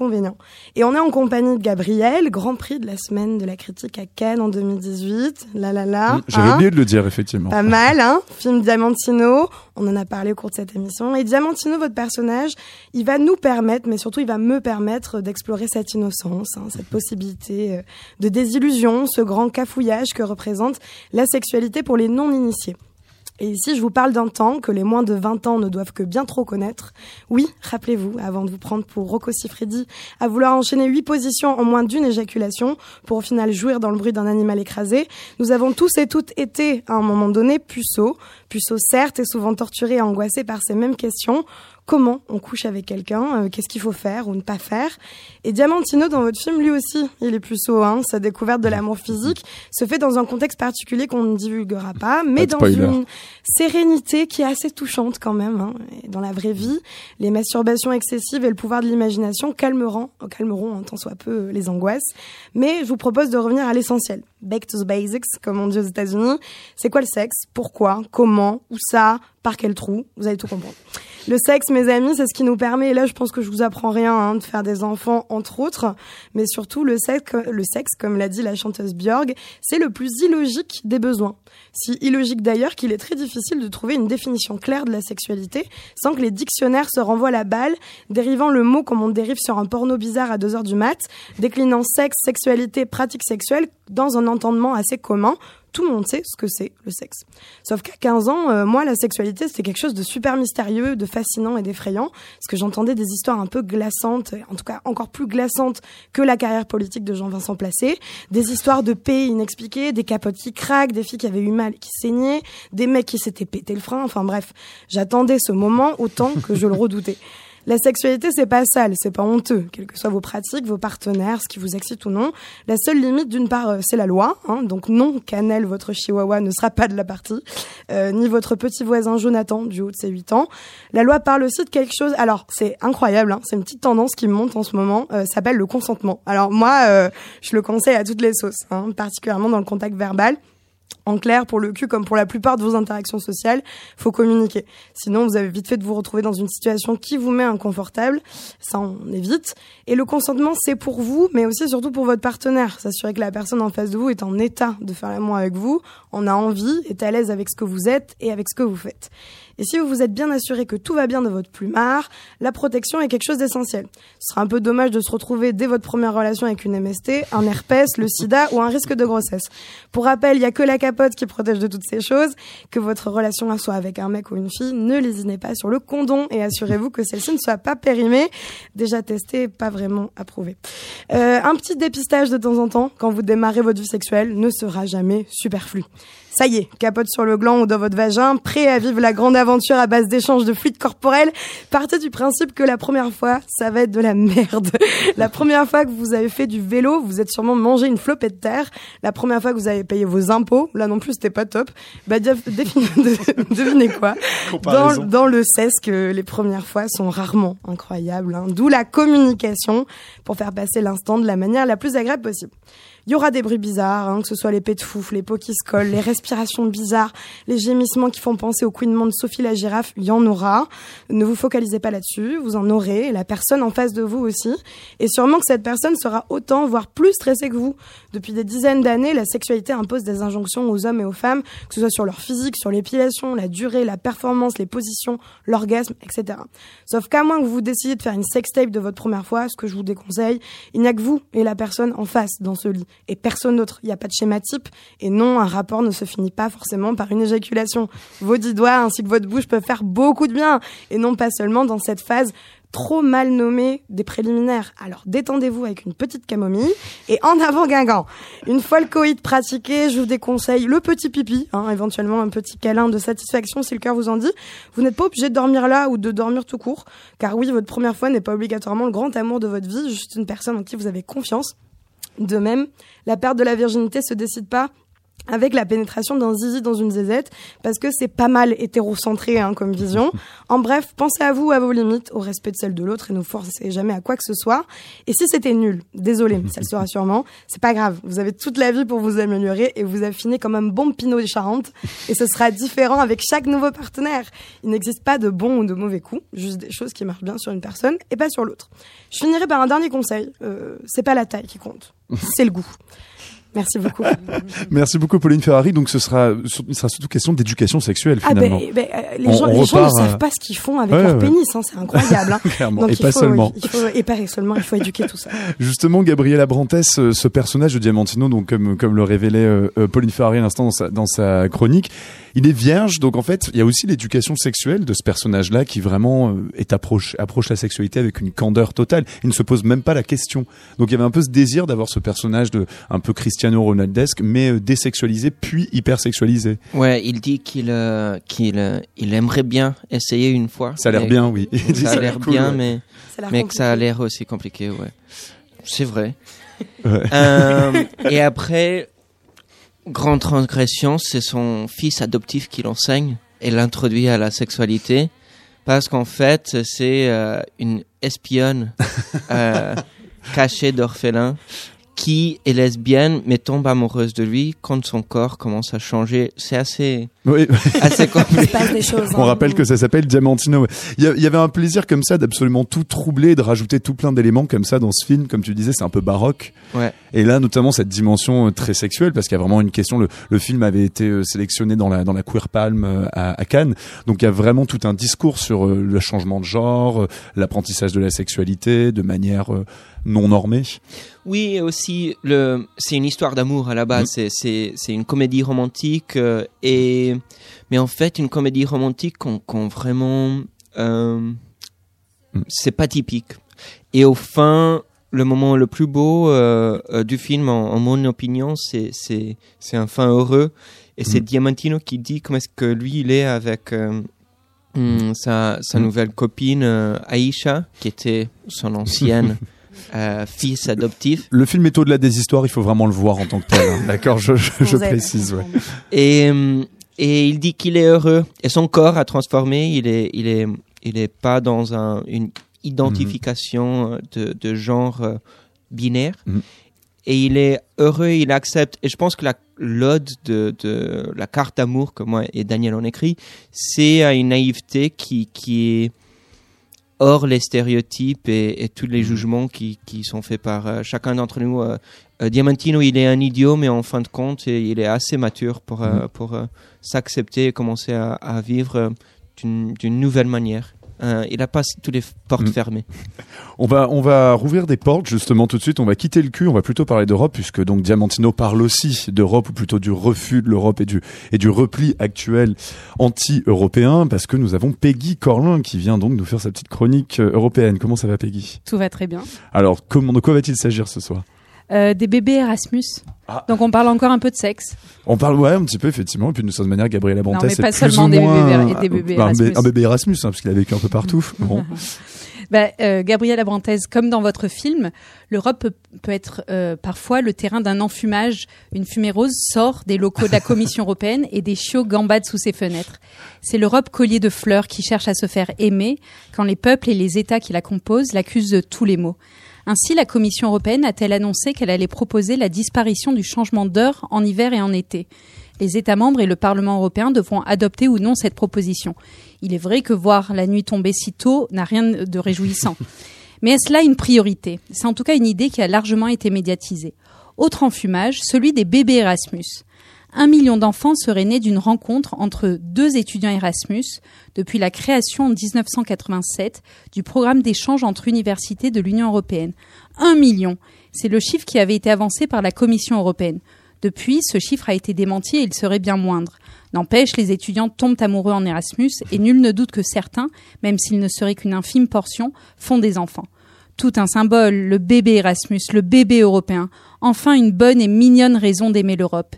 Et on est en compagnie de Gabriel, Grand Prix de la semaine de la critique à Cannes en 2018. La la la. J'avais hein oublié de le dire, effectivement. Pas mal, hein [LAUGHS] Film Diamantino. On en a parlé au cours de cette émission. Et Diamantino, votre personnage, il va nous permettre, mais surtout il va me permettre d'explorer cette innocence, hein, cette possibilité euh, de désillusion, ce grand cafouillage que représente la sexualité pour les non-initiés. Et ici, je vous parle d'un temps que les moins de 20 ans ne doivent que bien trop connaître. Oui, rappelez-vous, avant de vous prendre pour Rocco Siffredi, à vouloir enchaîner huit positions en moins d'une éjaculation pour au final jouir dans le bruit d'un animal écrasé, nous avons tous et toutes été, à un moment donné, puceaux. Puceaux certes et souvent torturés et angoissés par ces mêmes questions comment on couche avec quelqu'un, euh, qu'est-ce qu'il faut faire ou ne pas faire. Et Diamantino, dans votre film, lui aussi, il est plus haut. Hein. Sa découverte de l'amour physique se fait dans un contexte particulier qu'on ne divulguera pas, mais dans une sérénité qui est assez touchante quand même. Hein. dans la vraie vie, les masturbations excessives et le pouvoir de l'imagination calmeront, calmeront tant soit peu les angoisses. Mais je vous propose de revenir à l'essentiel. Back to the basics, comme on dit aux États-Unis. C'est quoi le sexe? Pourquoi? Comment? Où ça? Par quel trou? Vous allez tout comprendre. Le sexe, mes amis, c'est ce qui nous permet, et là je pense que je vous apprends rien, hein, de faire des enfants entre autres, mais surtout le sexe, comme l'a dit la chanteuse Björg, c'est le plus illogique des besoins. Si illogique d'ailleurs qu'il est très difficile de trouver une définition claire de la sexualité sans que les dictionnaires se renvoient la balle, dérivant le mot comme on dérive sur un porno bizarre à 2 heures du mat, déclinant sexe, sexualité, pratique sexuelle dans un entendement assez commun tout le monde sait ce que c'est le sexe. Sauf qu'à 15 ans, euh, moi, la sexualité, c'était quelque chose de super mystérieux, de fascinant et d'effrayant, parce que j'entendais des histoires un peu glaçantes, en tout cas encore plus glaçantes que la carrière politique de Jean-Vincent Placé, des histoires de paix inexpliquées, des capotes qui craquent, des filles qui avaient eu mal et qui saignaient, des mecs qui s'étaient pété le frein, enfin bref, j'attendais ce moment autant que je le redoutais. La sexualité, c'est pas sale, c'est pas honteux, quelles que soient vos pratiques, vos partenaires, ce qui vous excite ou non. La seule limite, d'une part, euh, c'est la loi. Hein, donc non, Canel, votre chihuahua, ne sera pas de la partie, euh, ni votre petit voisin Jonathan, du haut de ses 8 ans. La loi parle aussi de quelque chose, alors c'est incroyable, hein, c'est une petite tendance qui monte en ce moment, euh, s'appelle le consentement. Alors moi, euh, je le conseille à toutes les sauces, hein, particulièrement dans le contact verbal. En clair, pour le cul, comme pour la plupart de vos interactions sociales, faut communiquer. Sinon, vous avez vite fait de vous retrouver dans une situation qui vous met inconfortable. Ça, on évite. Et le consentement, c'est pour vous, mais aussi surtout pour votre partenaire. S'assurer que la personne en face de vous est en état de faire l'amour avec vous, en a envie, est à l'aise avec ce que vous êtes et avec ce que vous faites. Et si vous vous êtes bien assuré que tout va bien dans votre plumard, la protection est quelque chose d'essentiel. Ce sera un peu dommage de se retrouver dès votre première relation avec une MST, un herpès, le sida ou un risque de grossesse. Pour rappel, il n'y a que la capote qui protège de toutes ces choses. Que votre relation soit avec un mec ou une fille, ne lésinez pas sur le condom et assurez-vous que celle-ci ne soit pas périmée, déjà testée, pas vraiment approuvée. Euh, un petit dépistage de temps en temps, quand vous démarrez votre vie sexuelle, ne sera jamais superflu. Ça y est, capote sur le gland ou dans votre vagin, prêt à vivre la grande aventure à base d'échanges de fluides corporels. Partez du principe que la première fois, ça va être de la merde. [LAUGHS] La première fois que vous avez fait du vélo, vous êtes sûrement mangé une flopée de terre. La première fois que vous avez payé vos impôts, là non plus c'était pas top. Bah [LAUGHS] devinez quoi dans, dans, le CESC, les premières fois sont rarement incroyables. Hein. D'où la communication pour faire passer l'instant de la manière la plus agréable possible. Il y aura des bruits bizarres, hein, que ce soit les pets de fouf, les peaux qui se collent, les [LAUGHS] respirations bizarres, les gémissements qui font penser au couinement de Sophie la girafe, il y en aura. Ne vous focalisez pas là-dessus, vous en aurez, la personne en face de vous aussi. Et sûrement que cette personne sera autant, voire plus stressée que vous. Depuis des dizaines d'années, la sexualité impose des injonctions aux hommes et aux femmes, que ce soit sur leur physique, sur l'épilation, la durée, la performance, les positions, l'orgasme, etc. Sauf qu'à moins que vous décidiez de faire une sextape de votre première fois, ce que je vous déconseille, il n'y a que vous et la personne en face dans ce lit et personne d'autre. Il n'y a pas de schéma type. Et non, un rapport ne se finit pas forcément par une éjaculation. Vos dix doigts ainsi que votre bouche peuvent faire beaucoup de bien. Et non pas seulement dans cette phase trop mal nommée des préliminaires. Alors détendez-vous avec une petite camomille et en avant Guingamp. Une fois le coït pratiqué, je vous déconseille le petit pipi, hein, éventuellement un petit câlin de satisfaction si le cœur vous en dit. Vous n'êtes pas obligé de dormir là ou de dormir tout court, car oui, votre première fois n'est pas obligatoirement le grand amour de votre vie, juste une personne en qui vous avez confiance. De même, la perte de la virginité se décide pas avec la pénétration d'un zizi dans une zézette, parce que c'est pas mal hétérocentré hein, comme vision. [LAUGHS] En bref, pensez à vous, à vos limites, au respect de celles de l'autre et ne forcez jamais à quoi que ce soit. Et si c'était nul, désolé, ça le sera sûrement, [LAUGHS] c'est pas grave. Vous avez toute la vie pour vous améliorer et vous affiner comme un bon pinot des Charentes. [LAUGHS] Et ce sera différent avec chaque nouveau partenaire. Il n'existe pas de bon ou de mauvais coups, juste des choses qui marchent bien sur une personne et pas sur l'autre. Je finirai par un dernier conseil. Euh, c'est pas la taille qui compte, c'est le goût. Merci beaucoup. [LAUGHS] Merci beaucoup, Pauline Ferrari. Donc, ce sera, ce sera surtout question d'éducation sexuelle, finalement. Ah ben, ben, les gens, les gens ne savent pas ce qu'ils font avec leur pénis. Hein, c'est incroyable. Hein. [LAUGHS] Donc, et pas seulement. Il faut, et pas seulement, il faut éduquer tout ça. [LAUGHS] Justement, Gabriel Abrantes, ce personnage de Diamantino, donc comme, comme le révélait euh, euh, Pauline Ferrari à l'instant dans sa, dans sa chronique, il est vierge, donc en fait, il y a aussi l'éducation sexuelle de ce personnage-là qui vraiment euh, est approche approche la sexualité avec une candeur totale. Il ne se pose même pas la question. Donc il y avait un peu ce désir d'avoir ce personnage de un peu Cristiano Ronaldesque, mais euh, désexualisé puis hyper sexualisé. Ouais, il dit qu'il euh, qu'il il aimerait bien essayer une fois. Ça a l'air bien, oui. ça, a [LAUGHS] l'air bien, mais mais que ça a l'air aussi compliqué, ouais. C'est vrai. Ouais. et après, grande transgression, c'est son fils adoptif qui l'enseigne et l'introduit à la sexualité parce qu'en fait, c'est euh, une espionne [LAUGHS] euh, cachée d'orphelin qui est lesbienne mais tombe amoureuse de lui quand son corps commence à changer. C'est assez, oui. assez [LAUGHS] compliqué. On hein. rappelle que ça s'appelle Diamantino. Il y, avait un plaisir comme ça d'absolument tout troubler, de rajouter tout plein d'éléments comme ça dans ce film. Comme tu disais, c'est un peu baroque. Ouais. Et là, notamment cette dimension euh, très sexuelle, parce qu'il y a vraiment une question. Le, le, film avait été euh, sélectionné dans la dans la Queer Palm euh, à, à, Cannes, donc il y a vraiment tout un discours sur le changement de genre, l'apprentissage de la sexualité de manière non normée. Oui, aussi le, c'est une histoire d'amour à la base. Mm. C'est, c'est, une comédie romantique et mais en fait une comédie romantique qu'on, vraiment euh, mm. c'est pas typique. Et au fin, le moment le plus beau euh, euh, du film, en, mon opinion, c'est c'est c'est un fin heureux. Et c'est mm. Diamantino qui dit comment est-ce que lui il est avec euh, sa, sa nouvelle copine Aïcha, qui était son ancienne [LAUGHS] fils adoptif. Le film est au-delà des histoires, il faut vraiment le voir en tant que tel. Hein. [LAUGHS] D'accord, je, je, je précise. Ouais. Et et il dit qu'il est heureux. Et son corps a transformé. Il est il est il est pas dans un, une identification mhm. de, de, genre euh, binaire. Mhm. Et il est heureux, il accepte. Et je pense que la l'ode de, de la carte d'amour que moi et Daniel ont écrit, c'est une naïveté qui, qui est hors les stéréotypes et, et tous les mhm. jugements qui, qui sont faits par euh, chacun d'entre nous. Euh, Diamantino, il est un idiot, mais en fin de compte, il est assez mature pour, pour s'accepter et commencer à, à vivre d'une nouvelle manière. Euh, il n'a pas toutes les portes mm. fermées. [LAUGHS] On va, on va rouvrir des portes justement tout de suite. On va quitter le cul. On va plutôt parler d'Europe puisque donc Diamantino parle aussi d'Europe ou plutôt du refus de l'Europe et du et du repli actuel anti-européen parce que nous avons Peggy Corlin qui vient donc nous faire sa petite chronique euh, européenne. Comment ça va Peggy? Tout va très bien. Alors comment de quoi va-t-il s'agir ce soir? Des bébés Erasmus. Ah. Donc on parle encore un peu de sexe. On parle ouais un petit peu effectivement et puis de toute manière Gabriela Bontes c'est pas seulement des, bébés, des bébés Erasmus. Un, bébé Erasmus hein, parce qu'il a vécu un peu partout. [LAUGHS] bon. bah, euh, Gabriela comme dans votre film, l'Europe peut, être euh, parfois le terrain d'un enfumage. Une fumée rose sort des locaux de la Commission [LAUGHS] européenne et des chiots gambadent sous ses fenêtres. C'est l'Europe collier de fleurs qui cherche à se faire aimer quand les peuples et les États qui la composent l'accusent de tous les maux. Ainsi, la Commission européenne a-t-elle annoncé qu'elle allait proposer la disparition du changement d'heure en hiver et en été. Les États membres et le Parlement européen devront adopter ou non cette proposition. Il est vrai que voir la nuit tomber si tôt n'a rien de réjouissant. [LAUGHS] Mais est-ce là une priorité? C'est en tout cas une idée qui a largement été médiatisée. Autre enfumage, celui des bébés Erasmus. Un million d'enfants seraient nés d'une rencontre entre deux étudiants Erasmus depuis la création en 1987 du programme d'échange entre universités de l'Union européenne. Un million C'est le chiffre qui avait été avancé par la Commission européenne. Depuis, ce chiffre a été démenti et il serait bien moindre. N'empêche, les étudiants tombent amoureux en Erasmus et nul ne doute que certains, même s'ils ne seraient qu'une infime portion, font des enfants. Tout un symbole, le bébé Erasmus, le bébé européen. Enfin une bonne et mignonne raison d'aimer l'Europe.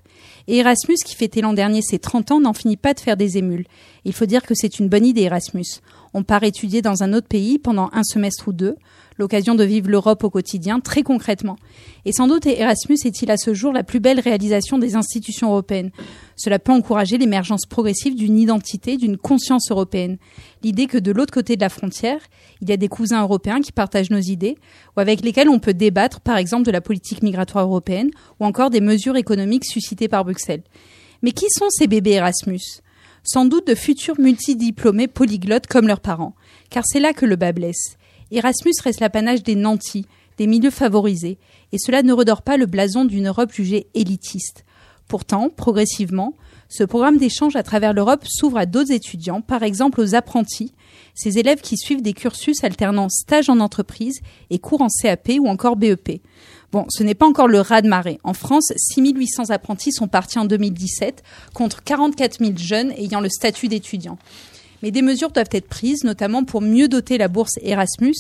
Erasmus, qui fêtait l'an dernier ses 30 ans, n'en finit pas de faire des émules. Il faut dire que c'est une bonne idée, Erasmus. On part étudier dans un autre pays pendant un semestre ou deux, l'occasion de vivre l'Europe au quotidien, très concrètement. Et sans doute Erasmus est-il à ce jour la plus belle réalisation des institutions européennes. Cela peut encourager l'émergence progressive d'une identité, d'une conscience européenne. L'idée que de l'autre côté de la frontière, il y a des cousins européens qui partagent nos idées, ou avec lesquels on peut débattre, par exemple, de la politique migratoire européenne, ou encore des mesures économiques suscitées par Bruxelles. Mais qui sont ces bébés Erasmus? Sans doute de futurs multidiplômés polyglottes comme leurs parents, car c'est là que le bas blesse. Erasmus reste l'apanage des nantis, des milieux favorisés, et cela ne redore pas le blason d'une Europe jugée élitiste. Pourtant, progressivement, ce programme d'échange à travers l'Europe s'ouvre à d'autres étudiants, par exemple aux apprentis, ces élèves qui suivent des cursus alternant stage en entreprise et cours en CAP ou encore BEP. Bon, ce n'est pas encore le raz de marée. En France, 6800 apprentis sont partis en 2017 contre 44 000 jeunes ayant le statut d'étudiant. Mais des mesures doivent être prises, notamment pour mieux doter la bourse Erasmus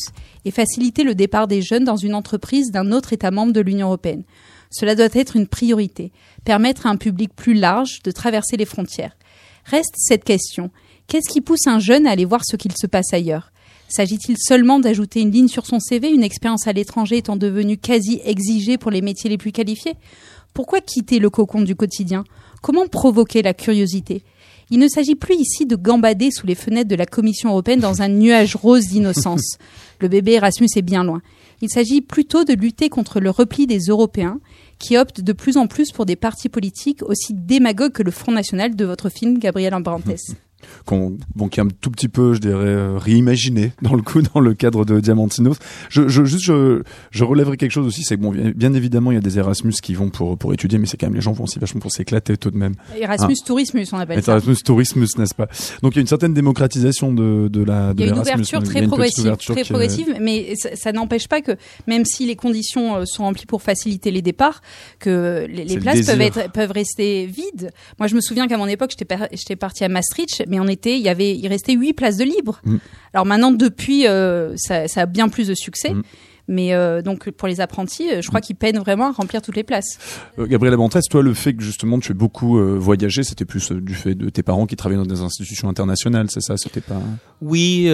et faciliter le départ des jeunes dans une entreprise d'un autre État membre de l'Union européenne. Cela doit être une priorité, permettre à un public plus large de traverser les frontières. Reste cette question. Qu'est-ce qui pousse un jeune à aller voir ce qu'il se passe ailleurs? S'agit-il seulement d'ajouter une ligne sur son CV, une expérience à l'étranger étant devenue quasi exigée pour les métiers les plus qualifiés? Pourquoi quitter le cocon du quotidien? Comment provoquer la curiosité? Il ne s'agit plus ici de gambader sous les fenêtres de la Commission européenne dans un nuage rose d'innocence. [LAUGHS] Le bébé Erasmus est bien loin. Il s'agit plutôt de lutter contre le repli des Européens qui optent de plus en plus pour des partis politiques aussi démagogues que le Front National de votre film Gabriel Ambrantes [LAUGHS] qu'on bon qui est un tout petit peu je dirais euh, réimaginé [LAUGHS] dans le coup dans le cadre de Diamantino je, je juste je, je relèverai quelque chose aussi c'est que bon bien évidemment il y a des Erasmus qui vont pour pour étudier mais c'est quand même les gens vont aussi vachement pour s'éclater tout de même. Erasmus hein. Tourismus on appelle ça. Erasmus Tourismus n'est-ce pas? Donc il y a une certaine démocratisation de de la de il y a une ouverture très progressive très progressive mais ça, n'empêche pas que même si les conditions euh, sont remplies pour faciliter les départs que les, places peuvent être peuvent rester vides. Moi je me souviens qu'à mon époque j'étais j'étais parti à Maastricht mais on était, il y avait, il restait huit places de libre. Mm. Alors maintenant, depuis, euh, ça, a bien plus de succès. Mm. Mais euh, donc pour les apprentis, euh, je crois mm. qu'ils peinent vraiment à remplir toutes les places. Gabriel Gabriela toi, le fait que justement tu aies beaucoup voyagé, c'était plus du fait de tes parents qui travaillaient dans des institutions internationales, c'est ça? C'était pas Oui,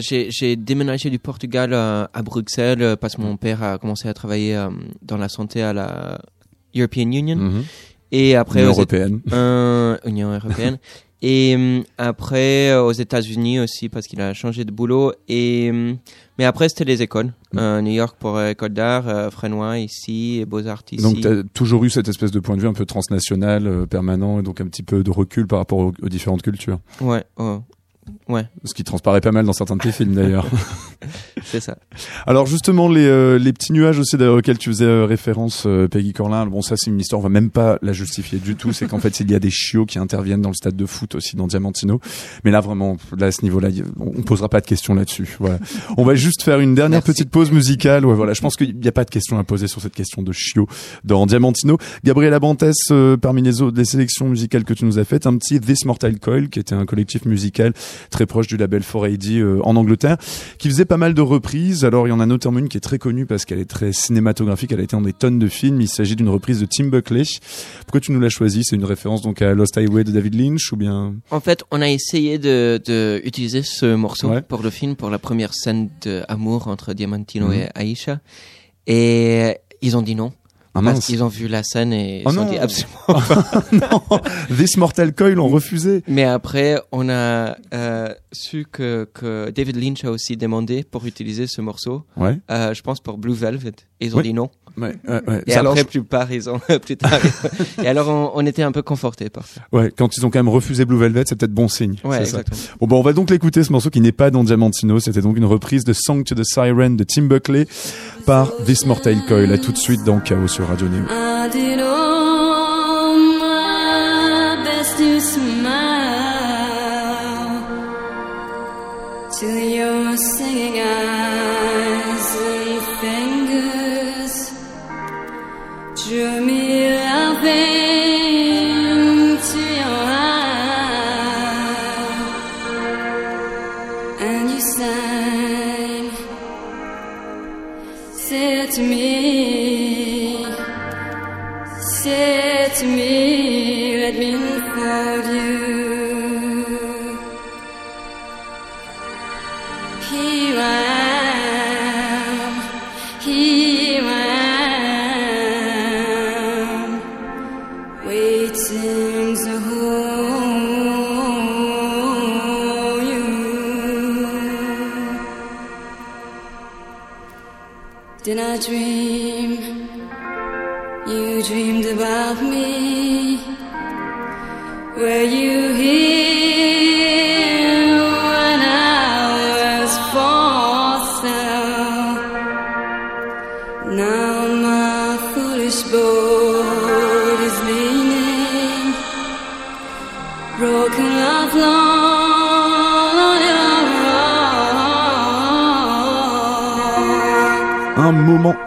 j'ai déménagé du Portugal à, Bruxelles parce que mon père a commencé à travailler dans la santé à la European Union. Mm-hmm. Et après, Union européenne. Union européenne. [LAUGHS] Et euh, après, euh, aux États-Unis aussi, parce qu'il a changé de boulot. Et, euh, mais après, c'était les écoles. Mm. New York pour école d'art, Frénois ici, et Beaux-Arts ici. Donc, tu as toujours eu cette espèce de point de vue un peu transnational, permanent, et donc un petit peu de recul par rapport aux, différentes cultures. Ouais, oh, Ouais. Ce qui transparaît pas mal dans certains de tes films d'ailleurs. [LAUGHS] c'est ça. Alors justement les, euh, les petits nuages aussi d'ailleurs auxquels tu faisais euh, référence euh, Peggy Corlin. Bon ça c'est une histoire on va même pas la justifier du tout. C'est qu'en fait il y a des chiots qui interviennent dans le stade de foot aussi dans Diamantino. Mais là vraiment là à ce niveau-là on posera pas de questions là-dessus. Voilà. on va juste faire une dernière petite pause musicale. Ouais voilà. Je pense qu'il n'y a pas de questions à poser sur cette question de chiots dans Diamantino. Gabriela Bantes parmi les autres les sélections musicales que tu nous as faites un petit This Mortal Coil qui était un collectif musical très proche du label 4AD euh, en Angleterre, qui faisait pas mal de reprises. Alors il y en a notamment une qui est très connue parce qu'elle est très cinématographique, elle a été dans des tonnes de films. Il s'agit d'une reprise de Tim Buckley. Pourquoi tu nous l'as choisi? C'est une référence donc à Lost Highway de David Lynch ou bien? En fait, on a essayé de, de utiliser ce morceau pour le film, pour la première scène d'amour entre Diamantino mhm. et Aisha. Et ils ont dit non. Ah, parce qu'ils ont vu la scène et oh ils ont dit absolument [LAUGHS] pas. [LAUGHS] non, This Mortal Coil ont refusé. Mais après, on a euh, su que, que David Lynch a aussi demandé pour utiliser ce morceau. Ouais. Euh, je pense pour Blue Velvet. ils ont dit non. Ouais, ouais, Et après, plus tard, ils ont [LAUGHS] plus tard. et alors, on, on, était un peu confortés par ça. Ouais, quand ils ont quand même refusé Blue Velvet, c'est peut-être bon signe. Ouais, exactement. Bon, bon, on va donc l'écouter ce morceau qui n'est pas dans Diamantino. C'était donc une reprise de Song to the Siren de Tim Buckley par This Mortal Coil. À tout de suite dans Chaos sur Radio Neo. Said to me, said to me, let me unfold you.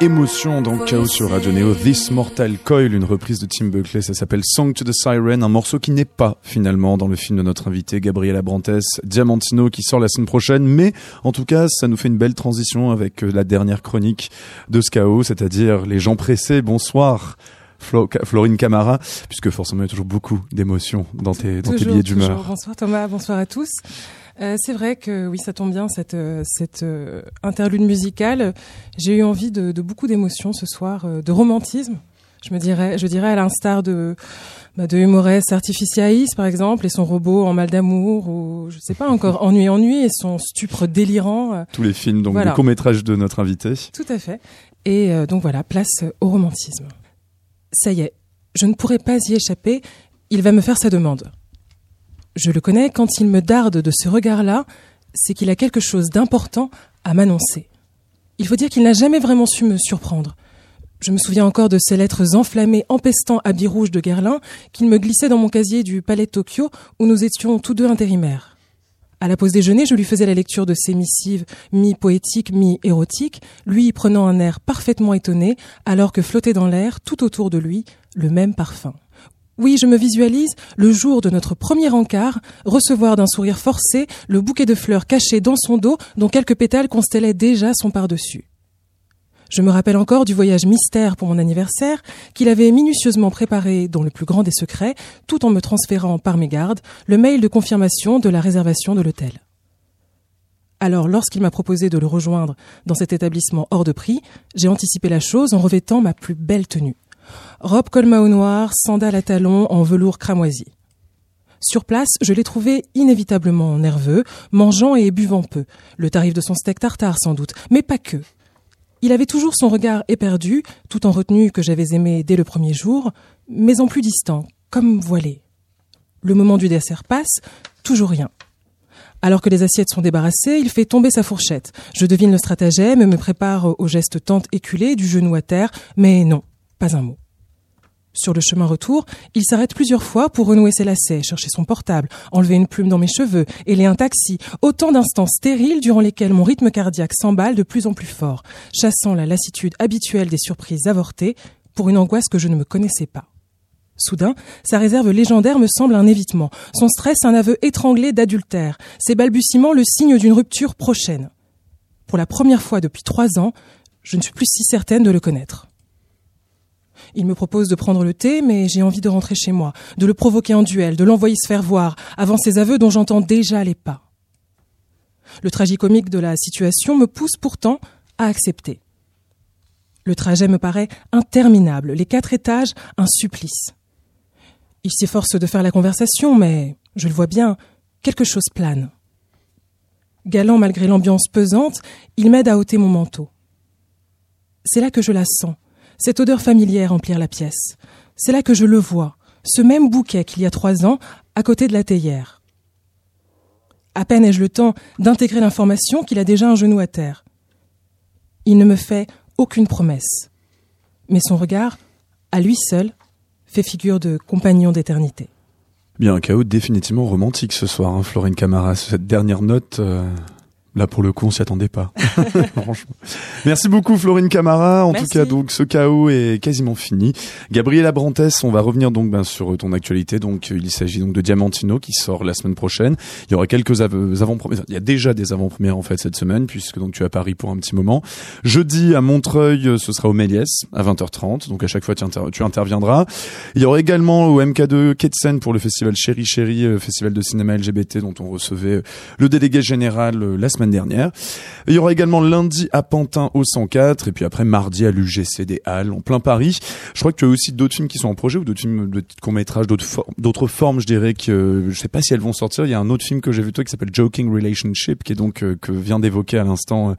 Émotion dans Chaos sur Radio Neo. This Mortal Coil, une reprise de Tim Buckley. Ça s'appelle Song to the Siren, un morceau qui n'est pas finalement dans le film de notre invité Gabriela Brantes, Diamantino, qui sort la semaine prochaine. Mais en tout cas, ça nous fait une belle transition avec euh, la dernière chronique de ce chaos, c'est-à-dire les gens pressés. Bonsoir. Florine Camara, puisque forcément il y a toujours beaucoup d'émotions dans tes, dans tes billets d'humeur. Bonsoir Thomas, bonsoir à tous. Euh, c'est vrai que oui, ça tombe bien cette euh, cette euh, interlude musicale. J'ai eu envie de, de beaucoup d'émotions ce soir, de romantisme. Je me dirais, je dirais à l'instar de bah, de Humores Artificialis par exemple et son robot en mal d'amour ou je sais pas encore [LAUGHS] ennui ennui et son stupre délirant. Tous les films donc voilà. court métrage de notre invité. Tout à fait. Et donc voilà, place au romantisme. Ça y est, je ne pourrai pas y échapper. Il va me faire sa demande je le connais, quand il me darde de ce regard-là, c'est qu'il a quelque chose d'important à m'annoncer. Il faut dire qu'il n'a jamais vraiment su me surprendre. Je me souviens encore de ces lettres enflammées empestant habits rouge de Guerlain qu'il me glissait dans mon casier du palais de Tokyo où nous étions tous deux intérimaires. À la pause déjeuner, je lui faisais la lecture de ces missives mi-poétiques, mi-érotiques, lui prenant un air parfaitement étonné alors que flottait dans l'air, tout autour de lui, le même parfum. Oui, je me visualise, le jour de notre premier encart, recevoir d'un sourire forcé le bouquet de fleurs caché dans son dos dont quelques pétales constellaient déjà son par-dessus. Je me rappelle encore du voyage mystère pour mon anniversaire qu'il avait minutieusement préparé dans le plus grand des secrets, tout en me transférant par mes gardes le mail de confirmation de la réservation de l'hôtel. Alors, lorsqu'il m'a proposé de le rejoindre dans cet établissement hors de prix, j'ai anticipé la chose en revêtant ma plus belle tenue robe colmao noir, sandales à talons en velours cramoisi. Sur place, je l'ai trouvé inévitablement nerveux, mangeant et buvant peu. Le tarif de son steak tartare sans doute, mais pas que. Il avait toujours son regard éperdu, tout en retenue que j'avais aimé dès le premier jour, mais en plus distant, comme voilé. Le moment du dessert passe, toujours rien. Alors que les assiettes sont débarrassées, il fait tomber sa fourchette. Je devine le stratagème et me prépare au geste tente éculé du genou à terre, mais non, pas un mot. Sur le chemin retour, il s'arrête plusieurs fois pour renouer ses lacets, chercher son portable, enlever une plume dans mes cheveux, éler un taxi, autant d'instants stériles durant lesquels mon rythme cardiaque s'emballe de plus en plus fort, chassant la lassitude habituelle des surprises avortées pour une angoisse que je ne me connaissais pas. Soudain, sa réserve légendaire me semble un évitement, son stress un aveu étranglé d'adultère, ses balbutiements le signe d'une rupture prochaine. pour la première fois depuis trois ans, je ne suis plus si certaine de le connaître. Il me propose de prendre le thé, mais j'ai envie de rentrer chez moi, de le provoquer en duel, de l'envoyer se faire voir, avant ses aveux dont j'entends déjà les pas. Le tragicomique de la situation me pousse pourtant à accepter. Le trajet me paraît interminable, les quatre étages un supplice. Il s'efforce de faire la conversation, mais, je le vois bien, quelque chose plane. Galant malgré l'ambiance pesante, il m'aide à ôter mon manteau. C'est là que je la sens, cette odeur familière remplir la pièce. C'est là que je le vois, ce même bouquet qu'il y a trois ans, à côté de la théière. À peine ai-je le temps d'intégrer l'information qu'il a déjà un genou à terre. Il ne me fait aucune promesse, mais son regard, à lui seul, fait figure de compagnon d'éternité. Bien, un chaos définitivement romantique ce soir, hein, Florine Camara. Cette dernière note, euh, Là, pour le coup, on s'y attendait pas. [LAUGHS] Franchement. Merci beaucoup, Florine Camara. En tout cas, donc, ce chaos est quasiment fini. Gabriela Brantes, on va revenir donc ben, sur ton actualité. Donc, il s'agit donc de Diamantino qui sort la semaine prochaine. Il y aura quelques avant-premières. Il y a déjà des avant-premières en fait cette semaine puisque donc tu es à Paris pour un petit moment. Jeudi à Montreuil, ce sera au Méliès à 20h30. Donc à chaque fois tu, tu interviendras. Il y aura également au MK2 Ketsen pour le festival Chéri Chéri, euh, festival de cinéma LGBT dont on recevait euh, le délégué général euh, la semaine semaine dernière. Il y aura également lundi à Pantin au 104 et puis après mardi à l'UGC des Halles en plein Paris. Je crois que tu as aussi d'autres films qui sont en projet ou d'autres films de court métrage, d'autres formes, je dirais que je sais pas si elles vont sortir. Il y a un autre film que j'ai vu toi qui s'appelle Joking Relationship qui est donc euh, que vient d'évoquer à l'instant euh,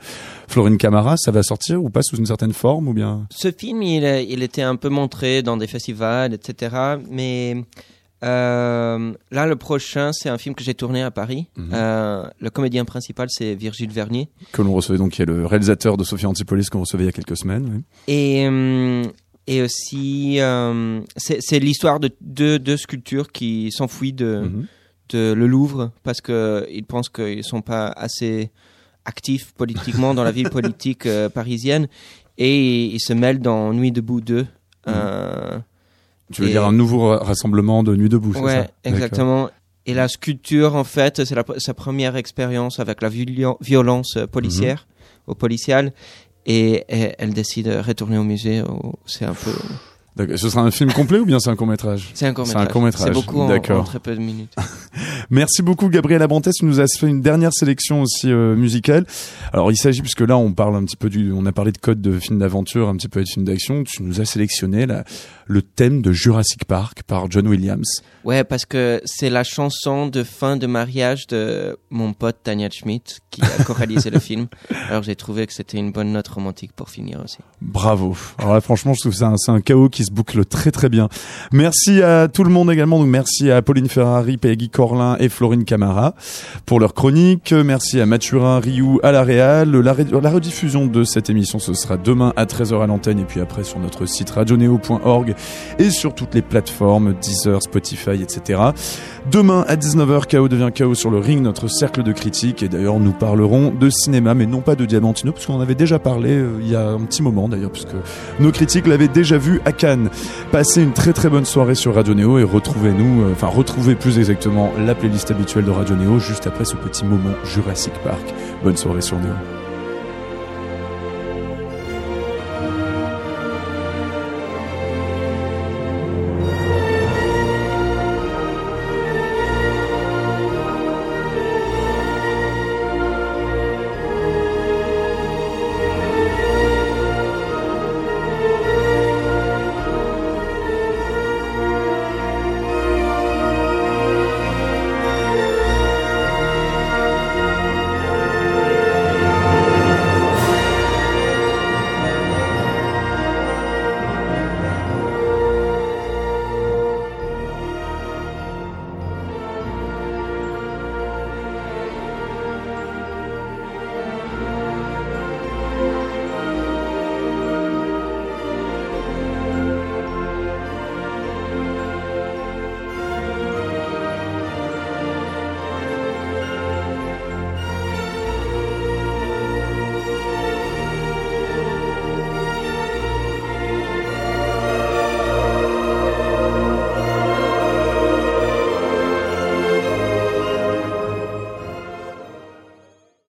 Florine Camara. Ça va sortir ou pas sous une certaine forme ou bien? Ce film il, il était un peu montré dans des festivals etc. Mais euh, là, le prochain, c'est un film que j'ai tourné à Paris. Mhm. Euh, le comédien principal, c'est Virgile Vernier. Que l'on recevait donc, qui est le réalisateur de Sophie Antipolis qu'on recevait il y a quelques semaines. Et, euh, et aussi, euh, c'est l'histoire de deux, sculptures qui s'enfuient de, mhm. de le Louvre parce qu'ils pensent qu'ils ne sont pas assez actifs politiquement dans la ville [LAUGHS] politique parisienne. Et ils se mêlent dans Nuit debout 2. Mhm. Tu veux dire un nouveau rassemblement de Nuit debout, c'est ça? Exactement. Et la sculpture, en fait, c'est sa première expérience avec la violence policière, mhm. au policial. Et, elle décide de retourner au musée. C'est un peu ce sera un film complet ou bien c'est un court métrage C'est un court métrage. C'est beaucoup en, en, très peu de minutes. [LAUGHS] Merci beaucoup Gabriel Abrantes, tu nous as fait une dernière sélection aussi euh, musicale. Alors il s'agit puisque là on parle un petit peu du, on a parlé de code de film d'aventure, un petit peu de film d'action. Tu nous as sélectionné la, le thème de Jurassic Park par John Williams. Ouais, parce que c'est la chanson de fin de mariage de mon pote Daniel Schmidt qui a co-réalisé le [LAUGHS] film. Alors j'ai trouvé que c'était une bonne note romantique pour finir aussi. Bravo. Alors là, franchement, je trouve que c'est un, chaos qui se boucle très très bien. Merci à tout le monde également. Donc merci à Pauline Ferrari, Peggy Corlin et Florine Camara pour leur chronique. Merci à Mathurin Rioux à la Réal. La, rediffusion de cette émission, ce sera demain à 13h à l'antenne et puis après sur notre site radioneo.org et sur toutes les plateformes Deezer, Spotify etc. Demain à 19h, KO devient KO sur le ring, notre cercle de critiques. Et d'ailleurs, nous parlerons de cinéma, mais non pas de Diamantino, parce qu'on en avait déjà parlé euh, il y a un petit moment d'ailleurs, puisque nos critiques l'avaient déjà vu à Cannes. Passez une très très bonne soirée sur Radio Néo et retrouvez-nous, euh, enfin retrouvez plus exactement la playlist habituelle de Radio Néo juste après ce petit moment Jurassic Park. Bonne soirée sur Néo.